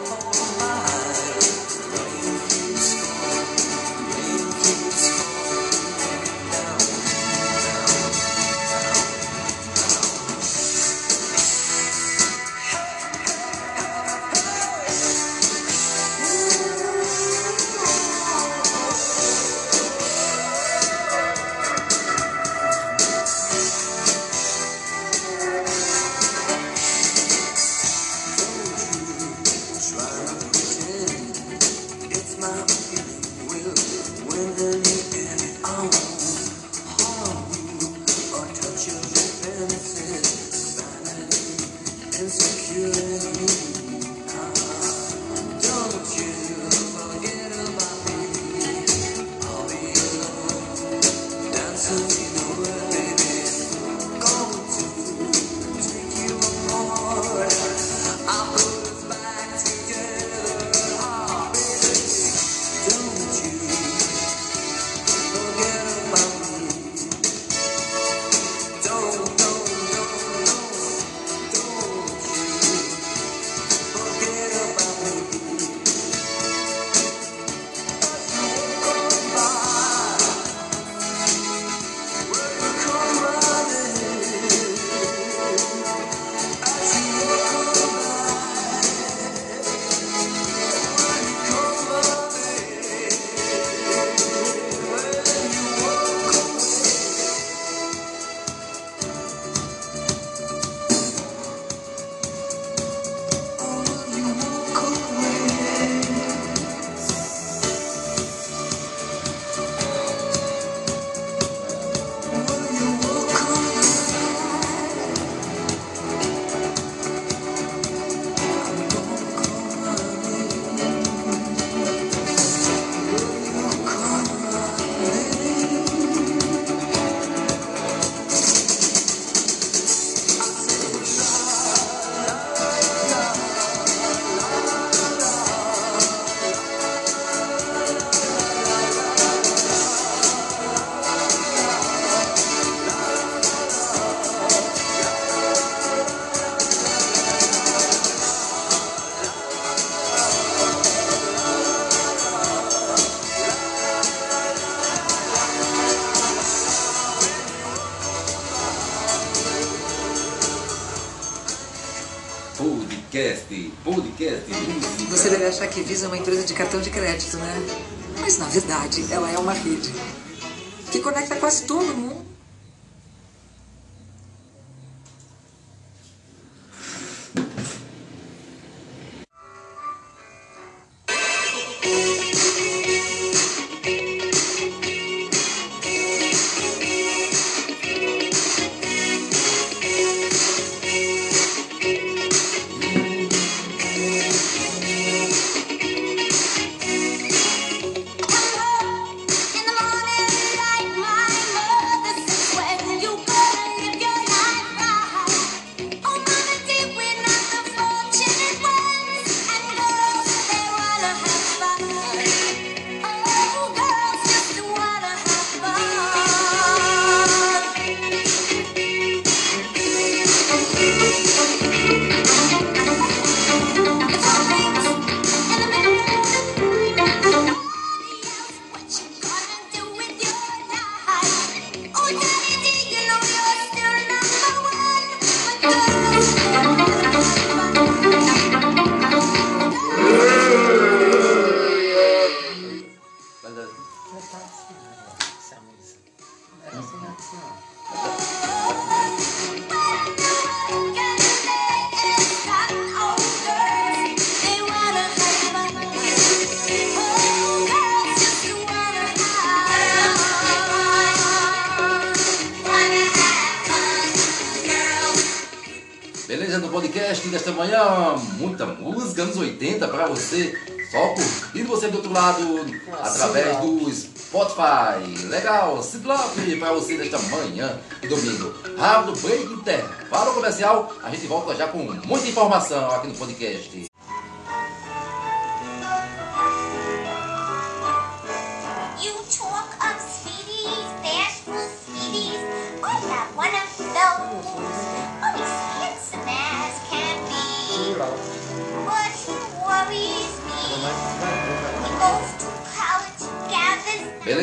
S7: Spotify. Legal, Ciclope pra você desta manhã e domingo. Rápido, break, intervalo comercial. A gente volta já com muita informação aqui no podcast.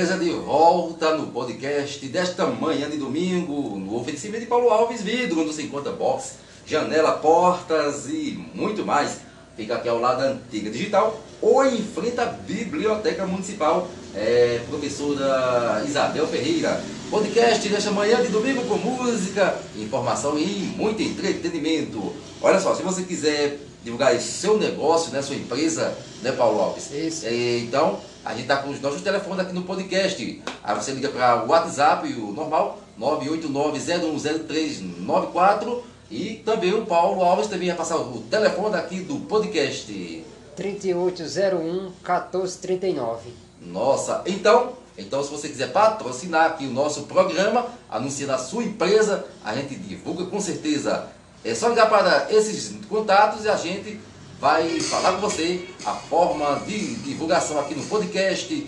S7: Beleza? De volta no podcast desta manhã de domingo, no oferecimento de Paulo Alves Vidro, onde você encontra box, janela, portas e muito mais. Fica aqui ao lado da Antiga Digital ou em frente à Biblioteca Municipal. É, professora Isabel Ferreira. Podcast desta manhã de domingo com música, informação e muito entretenimento. Olha só, se você quiser divulgar seu negócio, né, sua empresa, né, Paulo Alves?
S3: Isso.
S7: É, então, a gente está com os nossos telefones aqui no podcast. Aí você liga para o WhatsApp, o normal, 989-010394. E também o Paulo Alves também vai passar o telefone aqui do podcast.
S3: 3801 1439.
S7: Nossa, então, então se você quiser patrocinar aqui o nosso programa, anunciar a sua empresa, a gente divulga com certeza. É só ligar para esses contatos e a gente vai falar com você a forma de divulgação aqui no podcast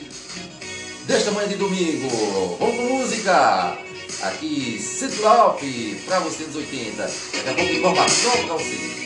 S7: desta manhã de domingo. Vamos com música! Aqui, Ciclope, para você dos 80. Daqui a pouco informação para você.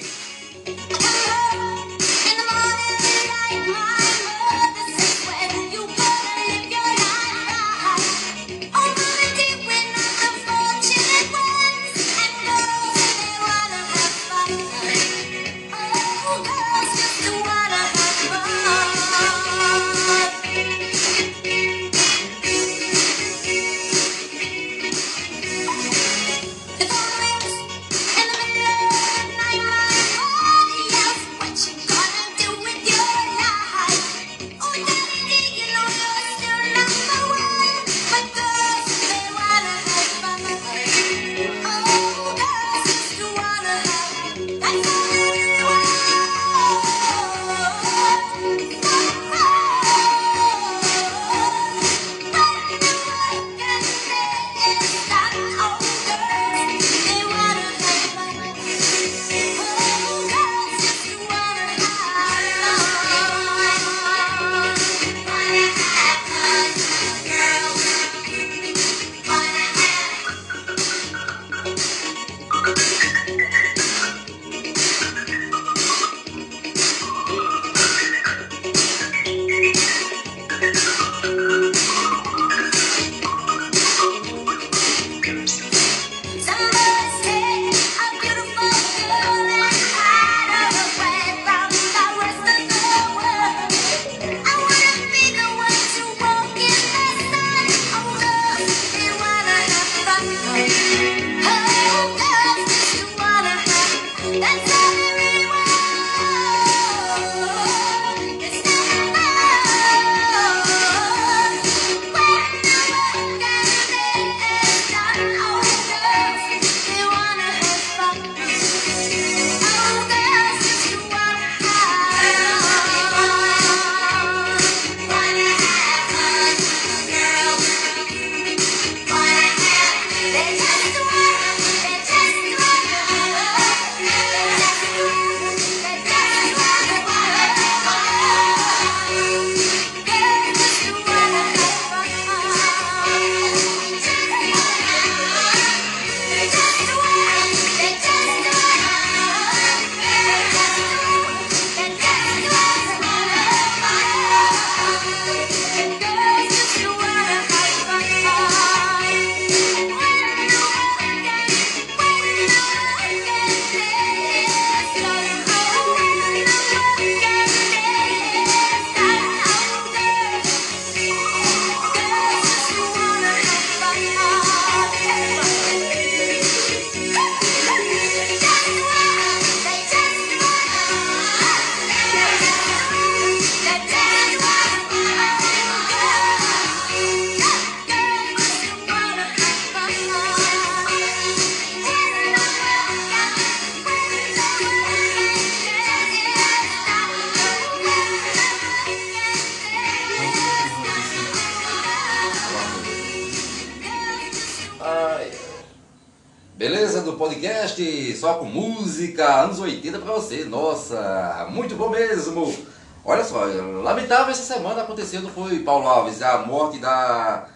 S2: Aconteceu, não foi, Paulo Alves, a morte da.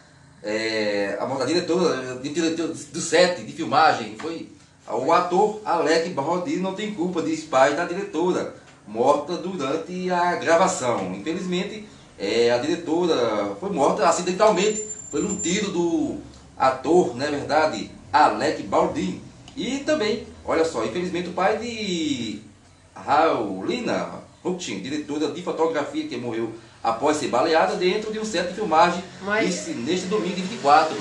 S2: é, a morte da diretora, de do set de filmagem. Foi o ator Alec Baldini não tem culpa de pai da diretora, morta durante a gravação. Infelizmente, é, a diretora foi morta acidentalmente por um tiro do ator, não é verdade? Alec Baldini. E também, olha só, infelizmente o pai de Raulina Huchin, diretora de fotografia que morreu após ser baleada dentro de um set de filmagem
S3: Mas-
S2: neste domingo 24.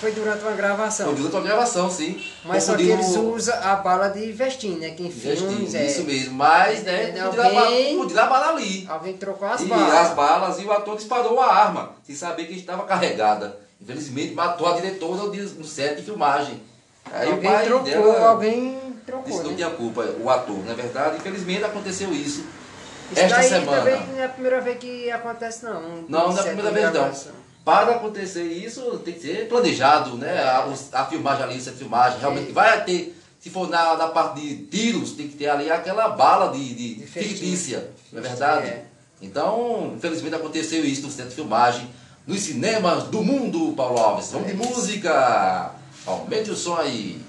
S3: Foi durante uma gravação.
S2: Foi durante a gravação, sim.
S3: Mas só que
S2: Confundiram-
S3: eles usam a bala de vestim, né? Que em filmes é.
S2: Isso mesmo, mas né,
S3: É,
S2: podia,
S3: alguém-
S2: podia dar bala ali.
S3: Alguém trocou as
S2: e
S3: balas.
S2: as balas e o ator disparou a arma, sem saber que estava carregada. Infelizmente matou a diretora de- no set de filmagem. Aí o
S3: alguém
S2: pai
S3: trocou,
S2: dela
S3: alguém trocou.
S2: disse que não
S3: né?
S2: tinha culpa, o ator, não é verdade? Infelizmente aconteceu isso.
S3: Isso
S2: esta semana.
S3: também não é a primeira vez que acontece, não. um
S2: Não, não é a primeira vez não.
S3: gravação.
S2: Para acontecer isso, tem que ser planejado, né? A, a filmagem ali, essa filmagem, realmente vai ter, se for na, na parte de tiros, tem que ter ali aquela bala de, de,
S3: De
S2: fictícia, não é verdade?
S3: É.
S2: Então, infelizmente aconteceu isso no centro de filmagem, nos cinemas do mundo, Paulo Alves. Vamos de música! Aumente o som aí.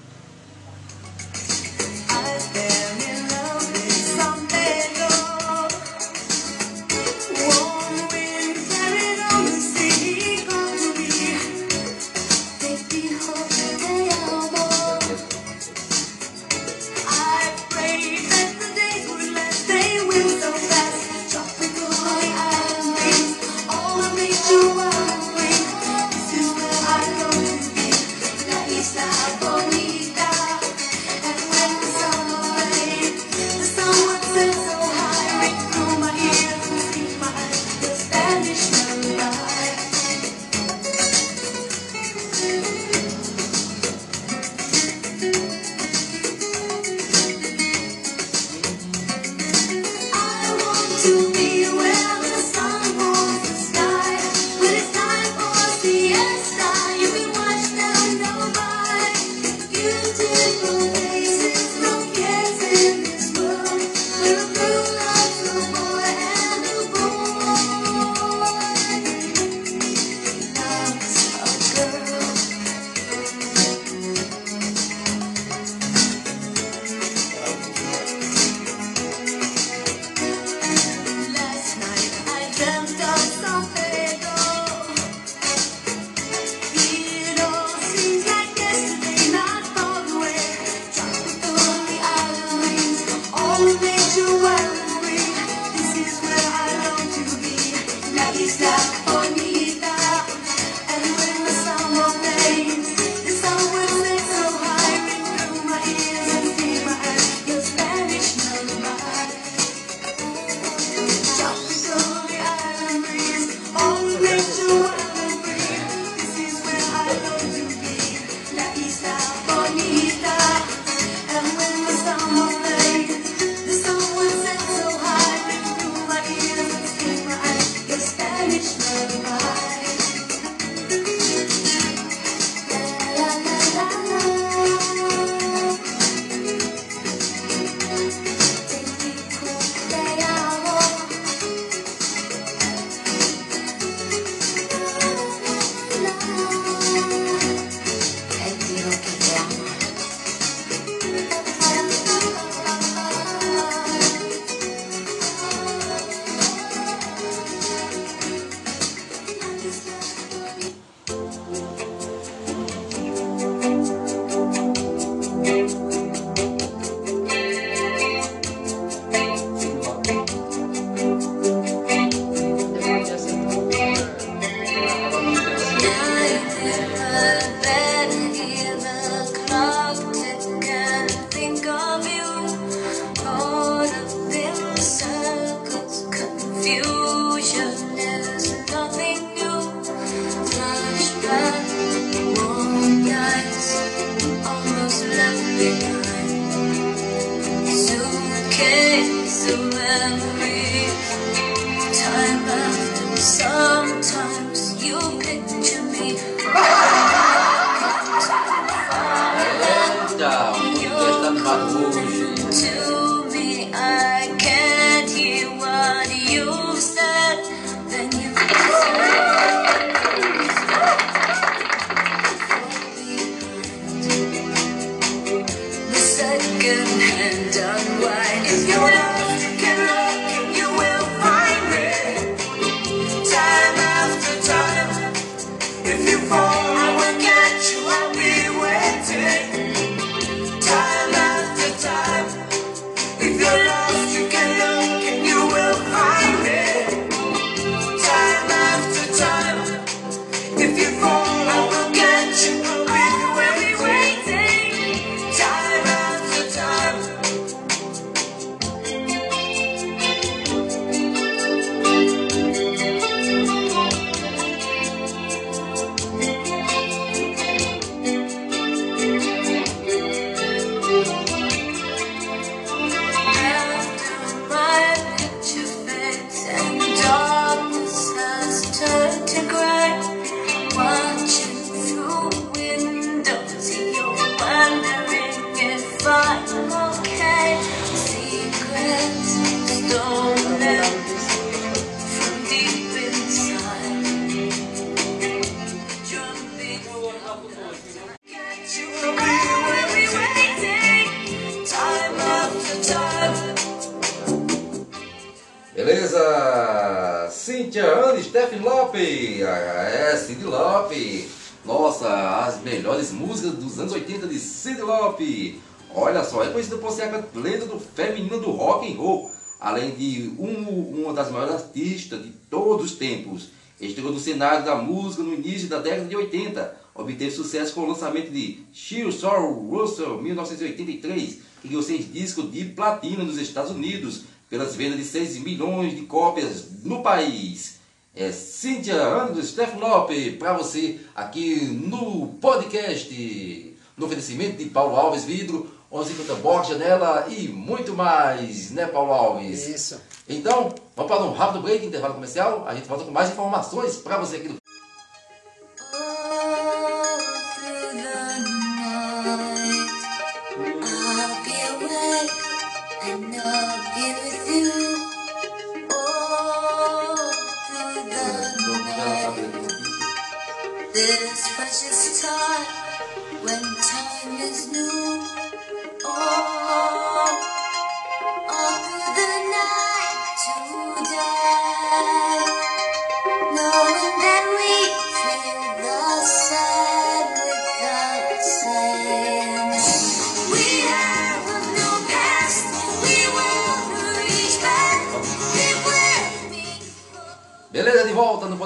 S2: Cenário da música no início da década de 80. Obteve sucesso com o lançamento de Sheer Sorrow Russell, 1983, que ganhou seis discos de platina nos Estados Unidos, pelas vendas de 6 milhões de cópias no país. É Cíntia Anderson Steph Lopes para você aqui no podcast. No oferecimento de Paulo Alves Vidro, 1150 Box Janela e muito mais, né, Paulo Alves?
S3: Isso.
S2: Então, vamos para um rápido break, intervalo comercial. A gente volta com mais informações para você aqui do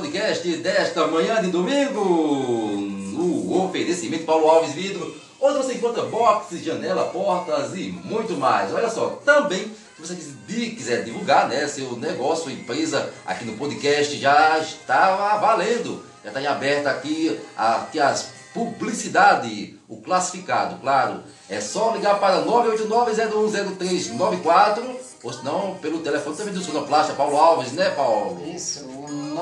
S2: podcast desta manhã de domingo. No oferecimento Paulo Alves Vidro, onde você encontra boxes, janela, portas e muito mais. Olha só, também, se você quiser- divulgar né, seu negócio, empresa aqui no podcast, já está valendo. Já está em aberto aqui, aqui as publicidade, o classificado, claro. É só ligar para 989-010394 ou se não, pelo telefone também do Sonoplasta, Paulo Alves, né, Paulo?
S3: Isso, o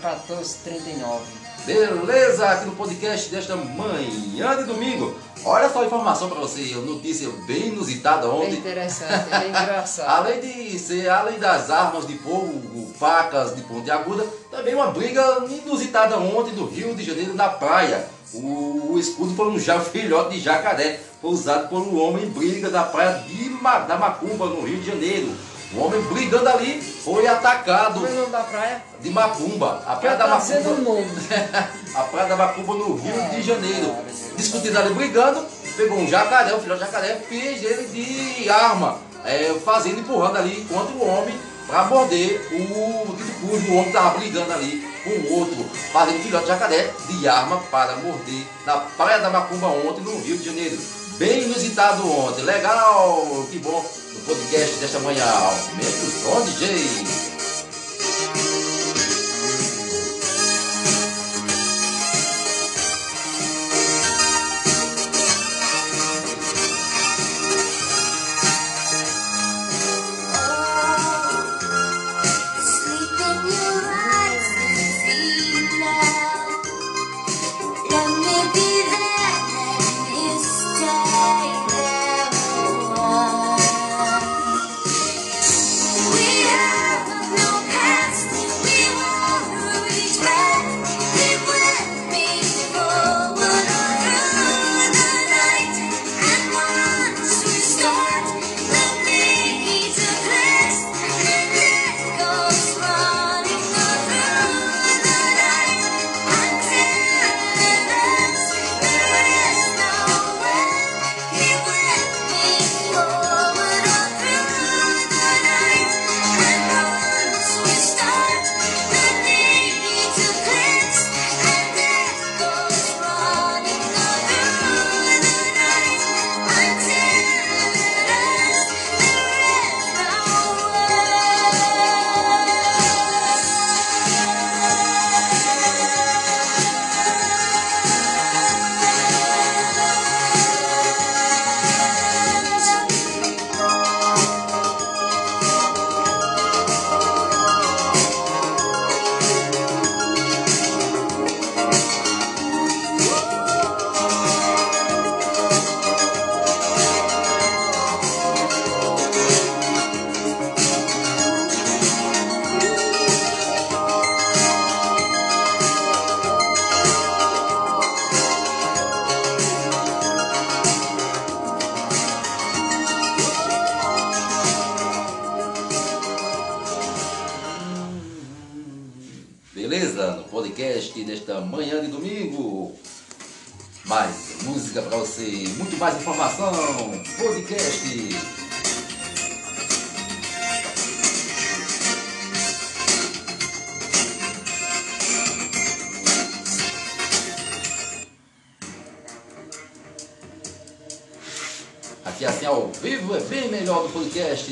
S3: 9801-1439.
S2: Beleza, aqui no podcast desta manhã de domingo. Olha só a informação para você, notícia bem inusitada
S3: Bem
S2: ontem.
S3: interessante, bem engraçado.
S2: Além de ser, além das armas de fogo, facas de ponte aguda, também uma briga inusitada ontem no Rio de Janeiro na praia. O, o escudo foi um filhote de jacaré, foi usado por um homem em briga da praia de Ma- da Macumba, no Rio de Janeiro. O homem brigando ali foi atacado
S3: Como é o nome da praia?
S2: de Macumba. A praia da
S3: tá o
S2: Macumba.
S3: nome.
S2: a praia da Macumba no Rio de Janeiro. Discutindo ali, brigando, pegou um jacaré, um filhote de jacaré, fez ele de arma, é, fazendo, empurrando ali contra o homem para morder o dito cujo o homem estava brigando ali com o outro, fazendo filhote de jacaré de arma para morder na praia da Macumba ontem no Rio de Janeiro. Bem inusitado ontem, legal, que bom, podcast desta manhã. Aumenta o DJ.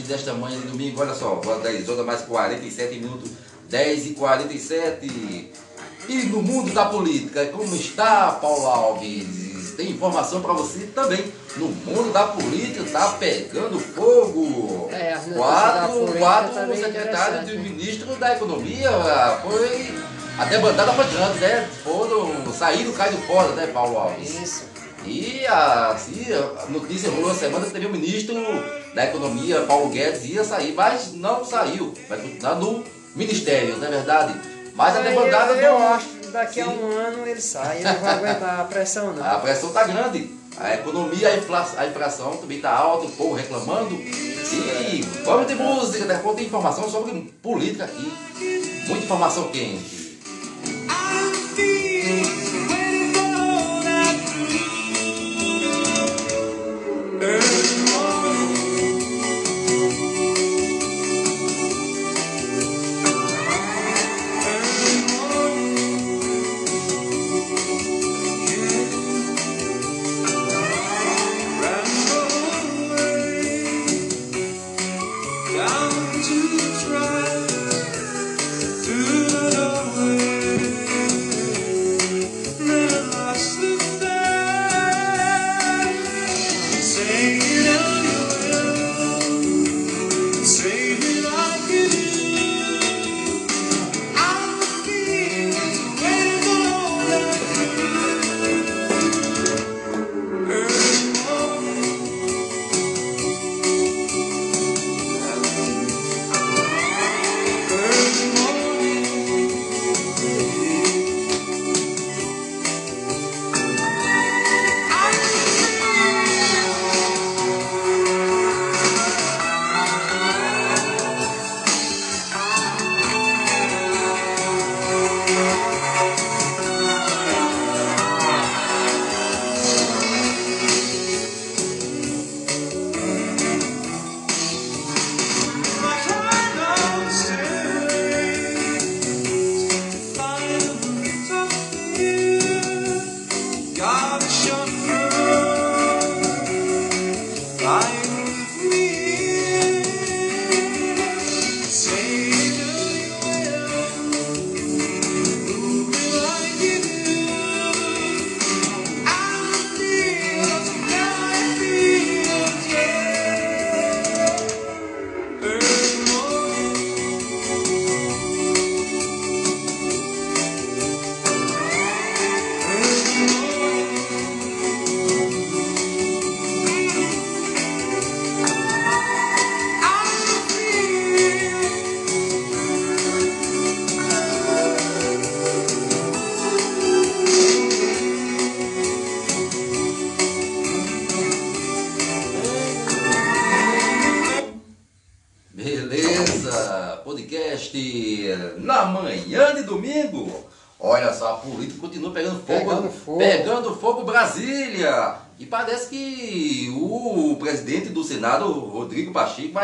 S2: Desta manhã de domingo. Olha só, agora 10 horas mais 47 minutos, 10 e 47. E no mundo da política, como está, Paulo Alves? Tem informação para você também. No mundo da política está pegando fogo.
S3: É, da
S2: quatro quatro
S3: tá
S2: secretários do ministro da Economia ah, foi. A debandada foi grande, né? Foram, saíram, caíram fora, né, Paulo Alves?
S3: Isso.
S2: E a, assim, a notícia rolou a semana que teve o ministro da Economia, Paulo Guedes, ia sair, mas não saiu. Vai continuar no ministério, não é verdade? Mas a demandada
S3: eu, eu
S2: do-
S3: acho que daqui a
S2: Sim.
S3: um ano ele sai, ele não vai aguentar a pressão não.
S2: A pressão está grande. A economia, a infla- a inflação também está alta, o povo reclamando. E vamos ter música, né? Tem informação sobre política aqui. Muita informação quente.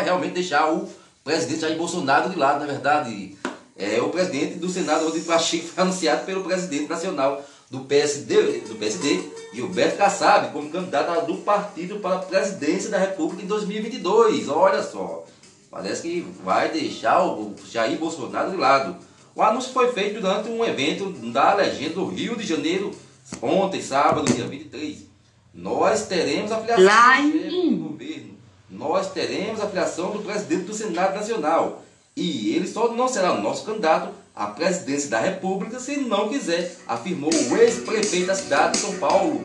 S2: Vai realmente deixar o presidente Jair Bolsonaro de lado, na verdade. É, o presidente do Senado, Rodrigo Pacheco, foi anunciado pelo presidente nacional do PSD, do PSD Gilberto Kassab, como candidato do partido para a presidência da República em 2022. Olha só. Parece que vai deixar o Jair Bolsonaro de lado. O anúncio foi feito durante um evento da legenda do Rio de Janeiro, ontem, sábado, dia 23. Nós teremos a filiação do governo. Nós teremos a filiação do presidente do Senado Nacional. E ele só não será nosso candidato à presidência da República se não quiser, afirmou o ex-prefeito da cidade de São Paulo.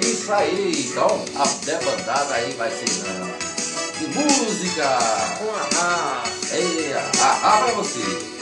S2: Isso aí, então a debandada aí vai ser na de música.
S3: Com a raça.
S2: É, ah, pra você.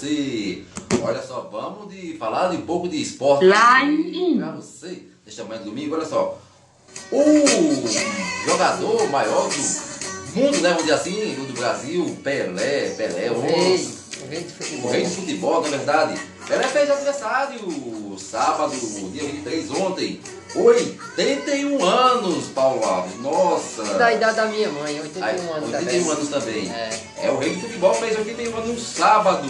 S2: Você. Olha só, vamos de falar de um pouco de esporte
S7: Line in.
S2: pra você nesta manhã de domingo. Olha só, o jogador maior do mundo, né, vamos dizer assim, do Brasil, Pelé, Pelé, o,
S3: Rei, o rei de
S2: o
S3: futebol.
S2: rei do futebol, na verdade. Pelé fez aniversário sábado, dia 23, ontem. 81 anos, Paulo Alves. Nossa!
S3: Da idade da minha mãe, 81
S2: Ai,
S3: anos
S2: 81
S3: também.
S2: anos também.
S3: É.
S2: É. o rei do futebol, fez 81 anos no sábado.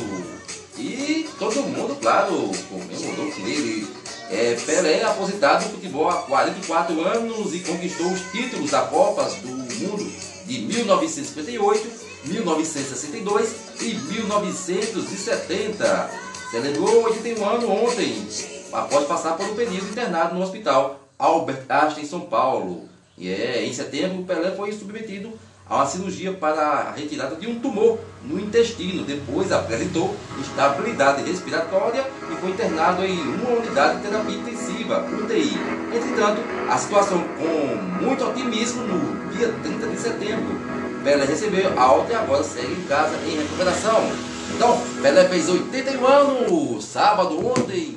S2: Todo mundo, claro, comemorou com ele. É, Pelé é aposentado do futebol há 44 anos e conquistou os títulos da Copas do Mundo de 1958, 1962 e 1970. Celebrou 81 anos ontem, após passar por um período internado no hospital Albert Einstein, em São Paulo. E é, em setembro, Pelé foi submetido a uma cirurgia para a retirada de um tumor no intestino. Depois apresentou instabilidade respiratória e foi internado em uma unidade de terapia intensiva, UTI. Entretanto, a situação com muito otimismo no dia 30 de setembro. Pelé recebeu alta e agora segue em casa em recuperação. Então, Pelé fez 81 anos, sábado, ontem,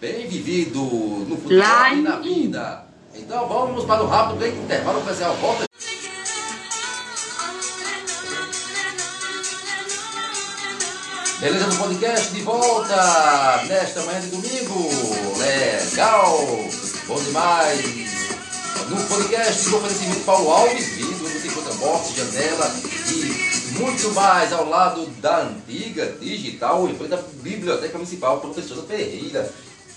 S2: bem vivido no futebol e na vida. Então vamos para o rápido intervalo comercial. Volta. Beleza no podcast de volta nesta manhã de domingo. Legal, bom demais. No podcast do oferecimento Paulo Alves, você encontra box, janela e muito mais ao lado da antiga digital, em frente Biblioteca Municipal, professora Ferreira.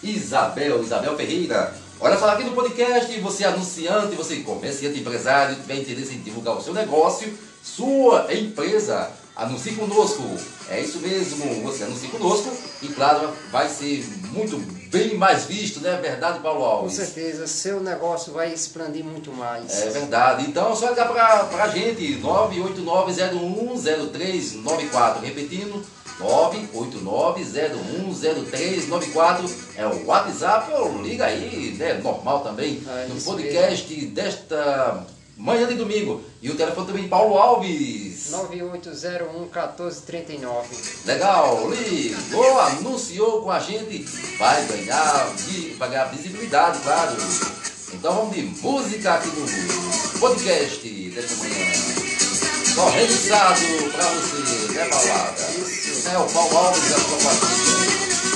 S2: Isabel, Isabel Ferreira. Olha só, aqui no podcast, você é anunciante, você comerciante, empresário, tiver interesse em divulgar o seu negócio, sua empresa, anuncie conosco. É isso mesmo, você anuncie conosco e claro, vai ser muito bem mais visto, não é verdade, Paulo
S3: Com
S2: Alves?
S3: certeza, seu negócio vai expandir muito mais.
S2: É verdade. Então, só ligar pra, pra gente, 989-010394. Repetindo, 989-010394. É o WhatsApp ou liga aí, né? Normal também,
S3: É,
S2: no podcast desta manhã de domingo. E o telefone também, Paulo Alves.
S3: 9801-1439.
S2: Legal, ligou, anunciou com a gente, vai ganhar, vai ganhar visibilidade, claro. Então vamos de música aqui no podcast desta manhã. Só registrado pra você, né, Paulada? É o Paulo Alves da sua partida.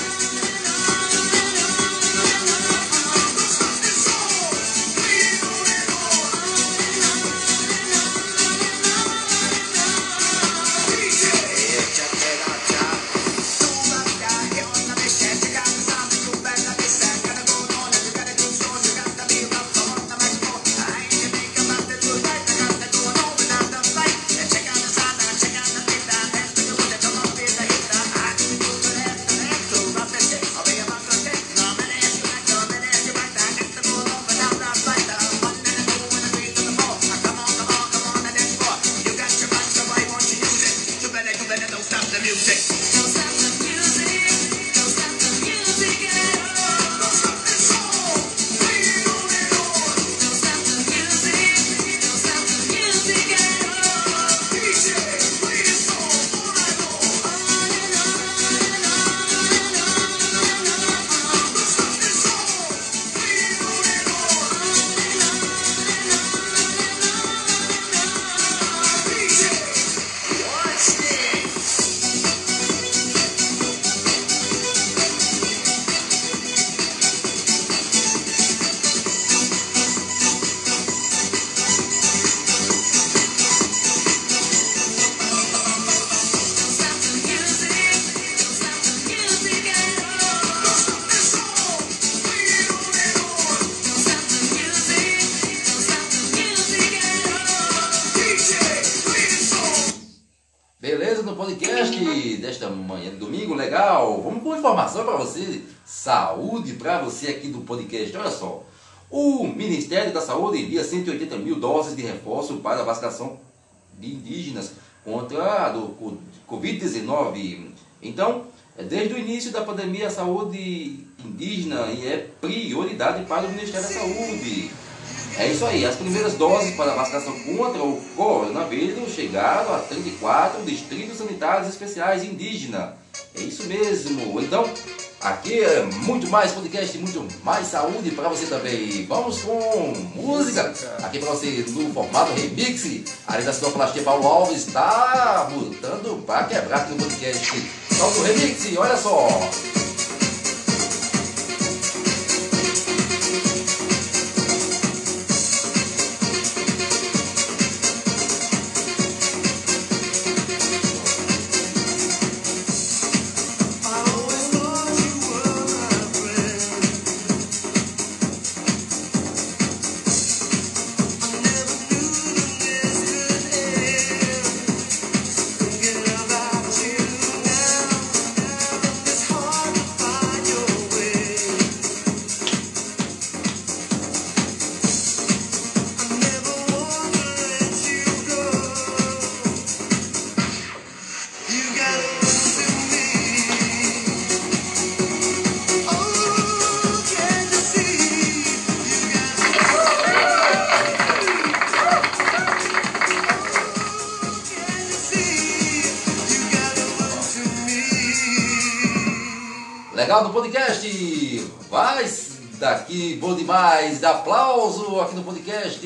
S6: Podcast. Olha só, o Ministério da Saúde envia 180 mil doses de reforço para a vacinação de indígenas contra a do Covid-19. Então, é desde o início da pandemia, a saúde indígena é prioridade para o Ministério da Saúde. É isso aí, as primeiras doses para a vacinação contra o coronavírus chegaram a 34 distritos sanitários especiais indígenas. É isso mesmo. Então, aqui é muito mais podcast, muito mais saúde para você também. Vamos com música aqui para você no formato remix. Ali da sua plastia Paulo Alves está botando para quebrar aqui no podcast. Solta o remix, olha só. Bom demais. Aplauso aqui no podcast.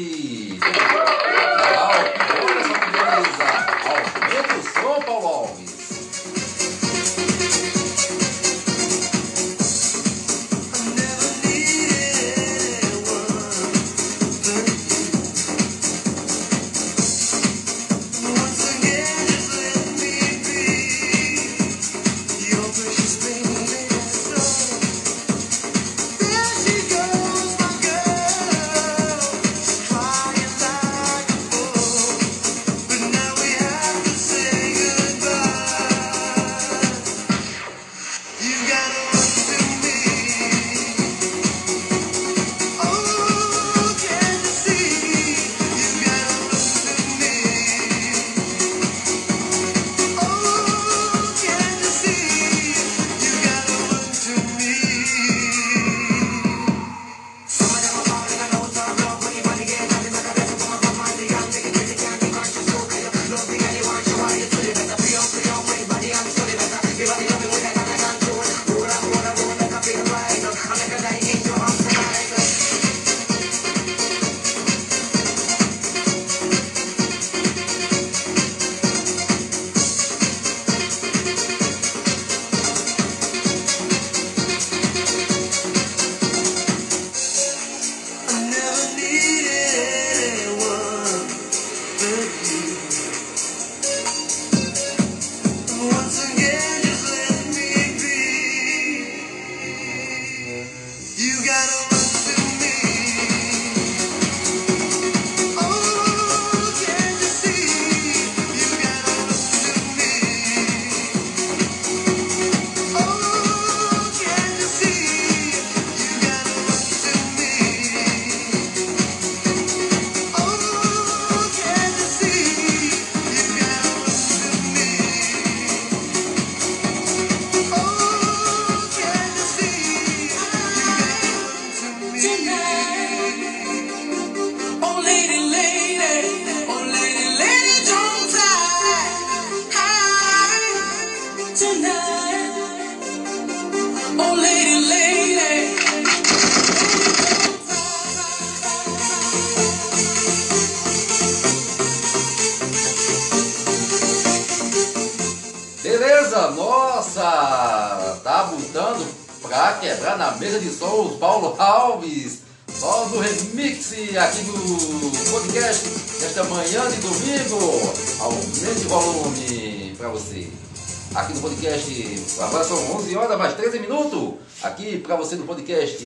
S6: Quebrar na mesa de sons Paulo Alves. Só no remix aqui no podcast desta manhã de domingo. Aumente o volume pra você. Aqui no podcast, agora são 11 horas mais 13 minutos. Aqui pra você no podcast.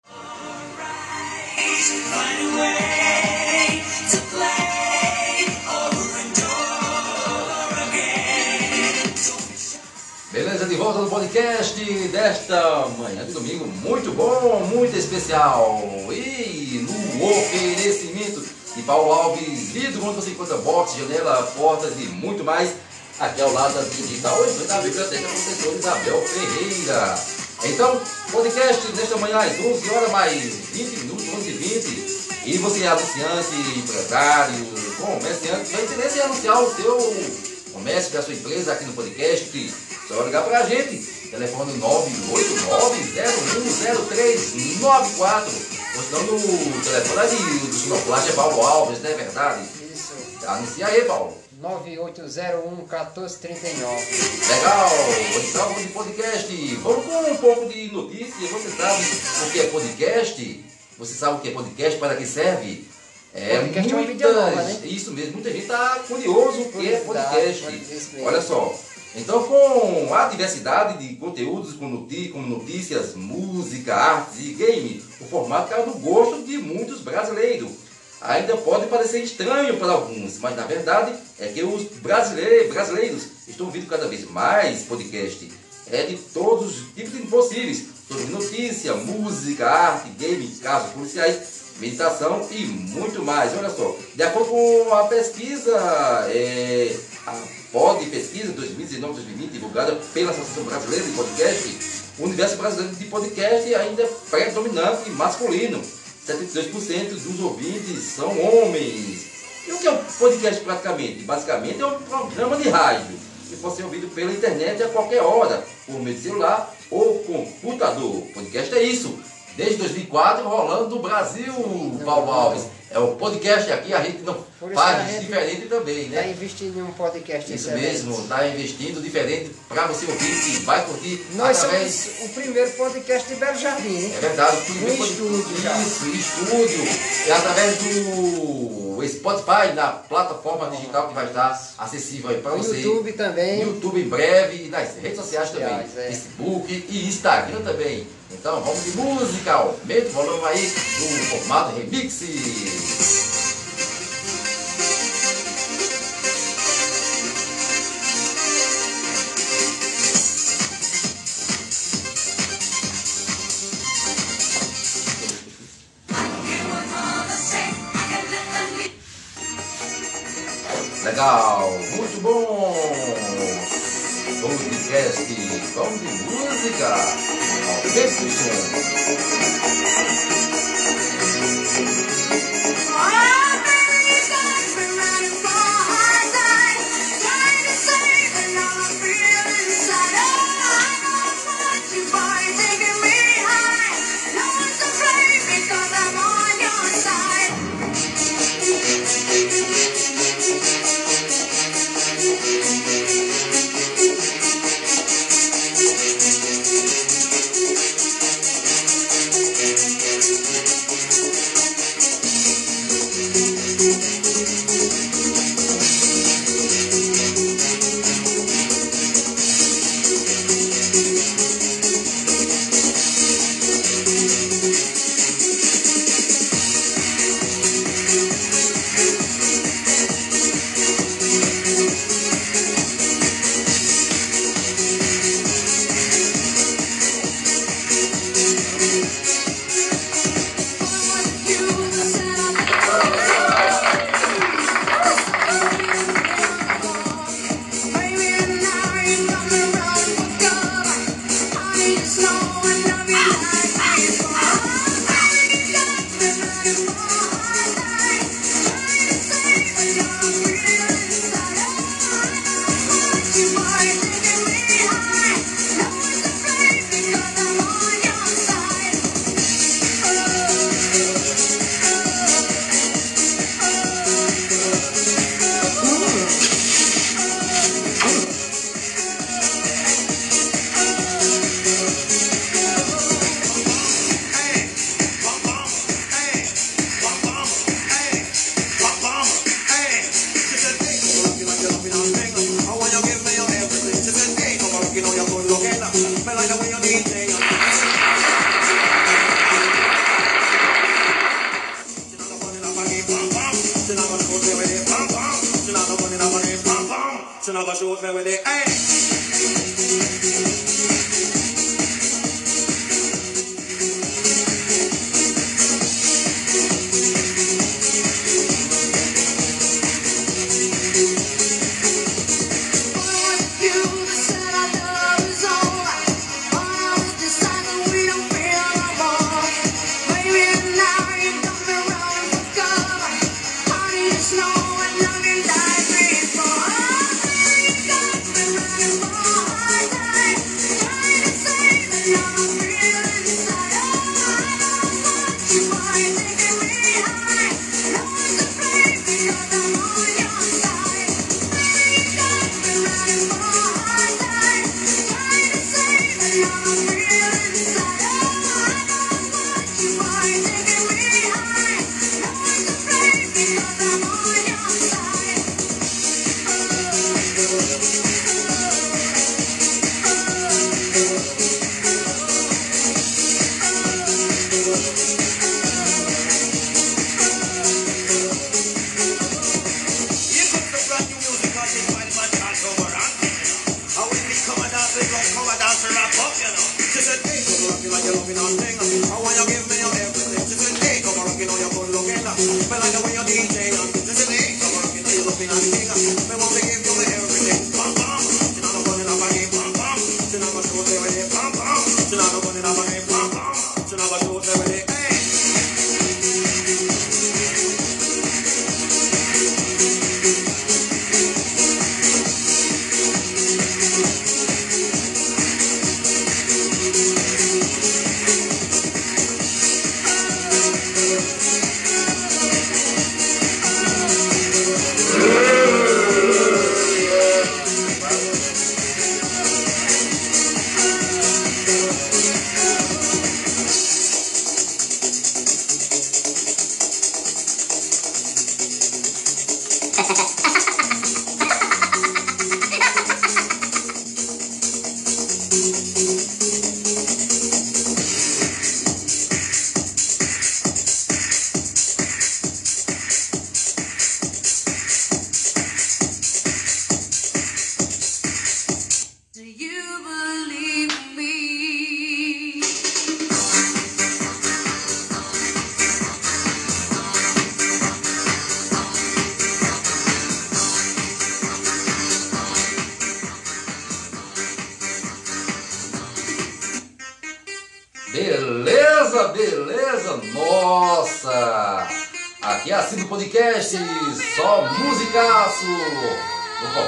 S2: Volta no podcast desta manhã de domingo, muito bom, muito especial. E no oferecimento de Paulo Alves, vidro onde você encontra box, janela, portas e muito mais. Aqui ao lado da digital, frente à biblioteca professor Isabel Ferreira. Então, podcast desta manhã às 11 horas mais 20 minutos, 11 e 20. E você é anunciante, empresário, comerciante, vai interesse em anunciar o seu comércio da sua empresa aqui no podcast, só vai ligar pra gente. Telefone 989-010394. Ou senão no telefone ali do Sonoplast é Paulo Alves, não é verdade?
S3: Isso.
S2: Anuncia aí, Paulo.
S3: 9801-1439.
S2: Legal! Então vamos de podcast. Vamos com um pouco de notícia. Você sabe o que é podcast? Você sabe o que é podcast? Para que serve? É,
S3: Podcast é uma mídia nova, né?
S2: Isso mesmo, muita gente está curioso o que é podcast. Olha só. Então, com a diversidade de conteúdos, como notícias, música, artes e game, o formato caiu no gosto de muitos brasileiros. Ainda pode parecer estranho para alguns, mas na verdade é que os brasileiros, brasileiros estão ouvindo cada vez mais podcast. É de todos os tipos possíveis, sobre notícia, música, arte, game, casos policiais, meditação e muito mais. Olha só, de acordo com a pesquisa, é, a POD Pesquisa 2019-2020, divulgada pela Associação Brasileira de Podcast, o universo brasileiro de podcast ainda é predominante e masculino. 72% dos ouvintes são homens. E o que é um podcast praticamente? Basicamente é um programa de rádio que pode ser ouvido pela internet a qualquer hora, por meio de celular ou computador. Podcast é isso. Desde 2004 rolando no Brasil, Paulo Alves. É o podcast aqui, a gente não faz diferente também,
S3: Está
S2: né?
S3: investindo em um podcast
S2: Isso
S3: excelente.
S2: mesmo, está investindo diferente para você ouvir que vai curtir
S3: Nós
S2: através.
S3: somos o primeiro podcast de Belo Jardim, né?
S2: É verdade, o primeiro
S3: Um
S2: pod-
S3: estúdio já.
S2: Isso, estúdio. É através do Spotify, na plataforma digital que vai estar acessível aí para
S3: No
S2: você.
S3: YouTube também.
S2: YouTube em breve e nas redes sociais também.
S3: É.
S2: Facebook e Instagram também. Então vamos de música, aumenta o volume aí no formato remix.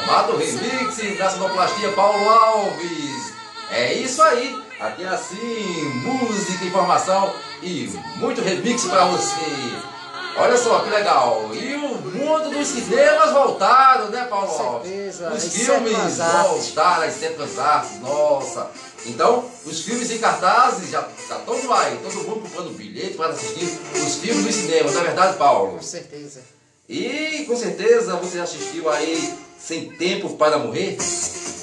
S2: Formato remix da sonoplastia Paulo Alves. É isso aí, aqui é assim, música, informação e muito remix pra você. Olha só que legal! E o mundo dos cinemas voltaram, né, Paulo
S3: Com
S2: Alves?
S3: certeza,
S2: Os
S3: as
S2: filmes voltaram, as sétimas artes, nossa! Então, os filmes em cartazes já tá todo aí, todo mundo comprando bilhete para assistir os filmes dos cinemas, não é verdade, Paulo?
S3: Com certeza.
S2: E com certeza você assistiu aí Sem Tempo para Morrer?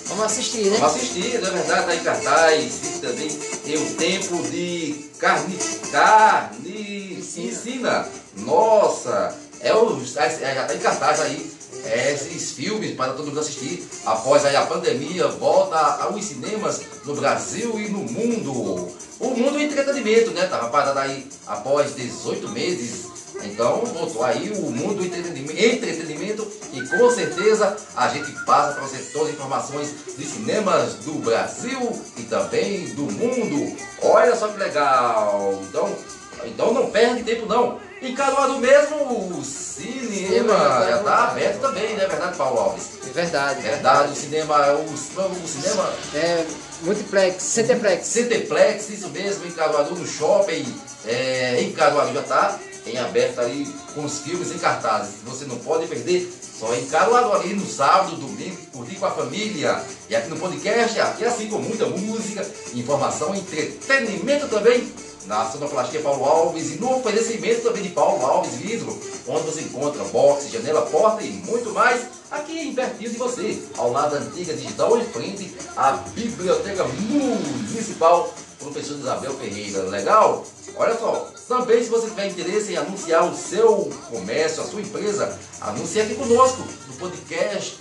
S3: Vamos assistir, né?
S2: Vamos assistir, não é verdade? Tá em cartaz. E também tem o tempo de carne, carne ensina. Nossa, é o, é, já tá em cartaz aí. é, esses filmes para todo mundo assistir após aí a pandemia volta aos cinemas no Brasil e no mundo. O mundo do entretenimento, né? Tava parado aí após 18 meses então, voltou aí o mundo do entretenimento, entretenimento e com certeza a gente passa para você todas as informações de cinemas do Brasil e também do mundo. Olha só que legal! Então, então não perde tempo não. Em Caruaru mesmo, o cinema já está aberto também, não é verdade, Paulo Alves?
S3: É verdade.
S2: Verdade, o cinema, o, o cinema
S3: É multiplex, centeplex.
S2: Centeplex, isso mesmo, em Caruaru, no shopping, é, em Caruaru já está em aberto ali com os filmes em cartazes. Você não pode perder, só em Caruaru ali no sábado, domingo, curtir com a família. E aqui no podcast, aqui assim com muita música, informação, entretenimento também. Na Sonoplastia Paulo Alves e no oferecimento também de Paulo Alves Vidro, onde você encontra boxe, janela, porta e muito mais aqui em pertinho de você, ao lado da antiga digital, em frente à Biblioteca Municipal Professor Isabel Ferreira. Legal? Olha só, também se você tiver interesse em anunciar o seu comércio, a sua empresa, anuncie aqui conosco no podcast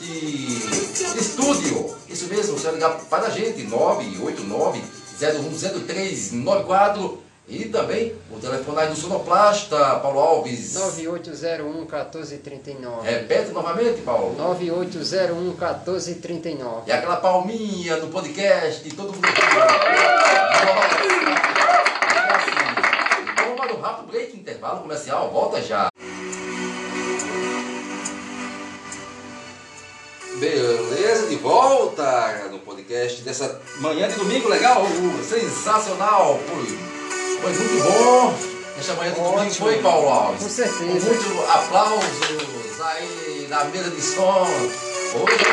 S2: Estúdio. Isso mesmo, você vai ligar para a gente, 989 010394 e também o telefone aí do Sonoplasta, Paulo Alves.
S3: 9801 1439.
S2: Repete novamente, Paulo.
S3: 9801 1439.
S2: E aquela palminha no podcast, todo mundo. Para um rápido break, intervalo comercial, volta já. Beleza, de volta no podcast dessa manhã de domingo, legal, sensacional, foi, foi muito bom. Essa manhã de domingo foi, Paulo Alves.
S3: Com certeza.
S2: Com muitos aplausos aí na mesa de som. Hoje,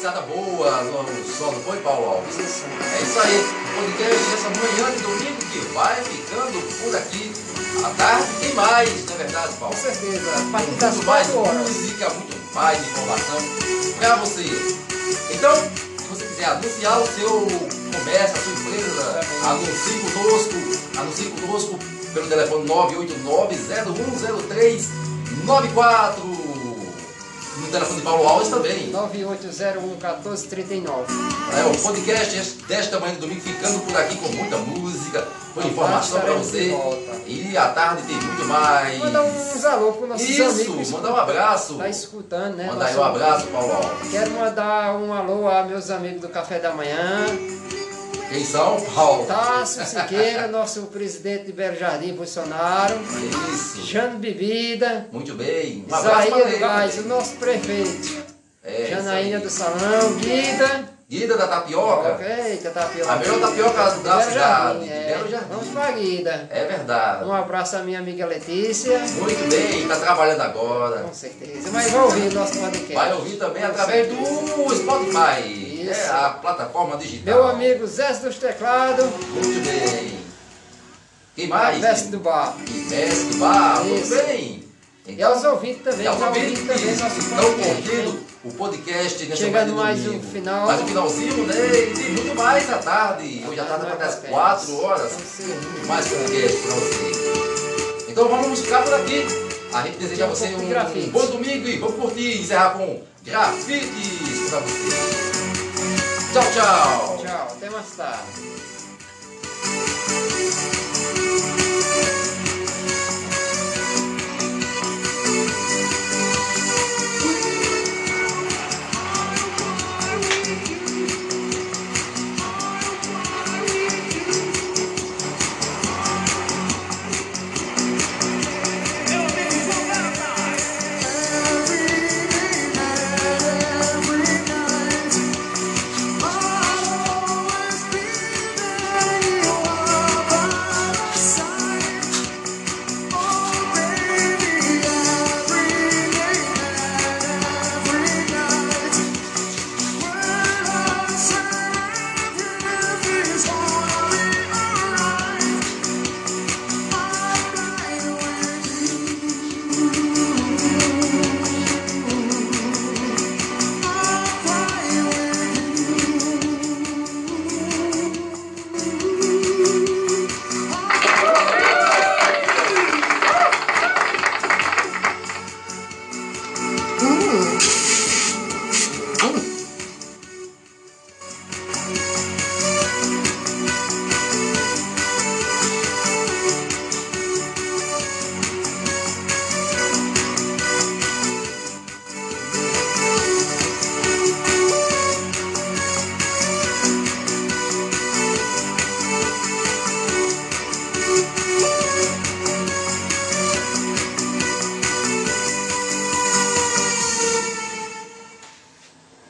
S2: remixada boa no, não foi, Paulo Alves?
S3: Isso.
S2: É isso aí, o podcast dessa manhã de domingo que vai ficando por aqui. À tarde tem mais, não é verdade, Paulo?
S3: Com certeza. A partir das
S2: Muito mais
S3: 4 horas.
S2: música, muito mais informação para você. Então, se você quiser anunciar o seu comércio, a sua empresa,
S3: Também.
S2: anuncie conosco, anuncie conosco pelo telefone 989-010394. o telefone de Paulo Alves também.
S3: 98011439.
S2: É, o podcast desta manhã de domingo ficando por aqui com muita música, com informação para você. E à tarde tem muito mais.
S3: Mandar uns alô para nossos
S2: Isso,
S3: amigos.
S2: mandar um abraço.
S3: Tá escutando, né?
S2: Mandar aí um abraço, Paulo Alves.
S3: Quero mandar um alô a meus amigos do Café da Manhã.
S2: Quem são? Paulo.
S3: Tássio Siqueira, nosso presidente de Belo Jardim, Bolsonaro.
S2: Isso.
S3: Jano Bebida.
S2: Muito bem. Um
S3: Isaías. Gás, o nosso prefeito.
S2: É,
S3: Janaína
S2: aí.
S3: do Salão, Guida.
S2: Guida da Tapioca.
S3: Eita, tapioca.
S2: A melhor tapioca da
S3: Belo
S2: cidade.
S3: Jardim, é.
S2: Belo Jardim.
S3: Vamos pra Guida.
S2: É verdade.
S3: Um abraço à minha amiga Letícia.
S2: Muito bem, está trabalhando agora.
S3: Com certeza. Mas vai ouvir o nosso podcast.
S2: Vai ouvir também através do Spotify.
S3: Isso.
S2: É a plataforma digital.
S3: Meu amigo Zé dos Teclados.
S2: Muito bem. Quem mais?
S3: Veste do Bar.
S2: Mestre do bar. Muito bem.
S3: E aos ouvintes também.
S2: E aos ouvintes
S3: também nosso
S2: estão curtindo o podcast nessa
S3: Chegando mais um final.
S2: Mais um finalzinho, né? E muito mais à tarde. Hoje à tarde vai até às 4 horas. Muito mais podcast para você. Então vamos ficar por aqui. A gente deseja a
S3: um
S2: você um,
S3: grafite.
S2: bom domingo e vamos curtir e encerrar com grafites para você. Tchau, tchau.
S3: Tchau, até mais tarde.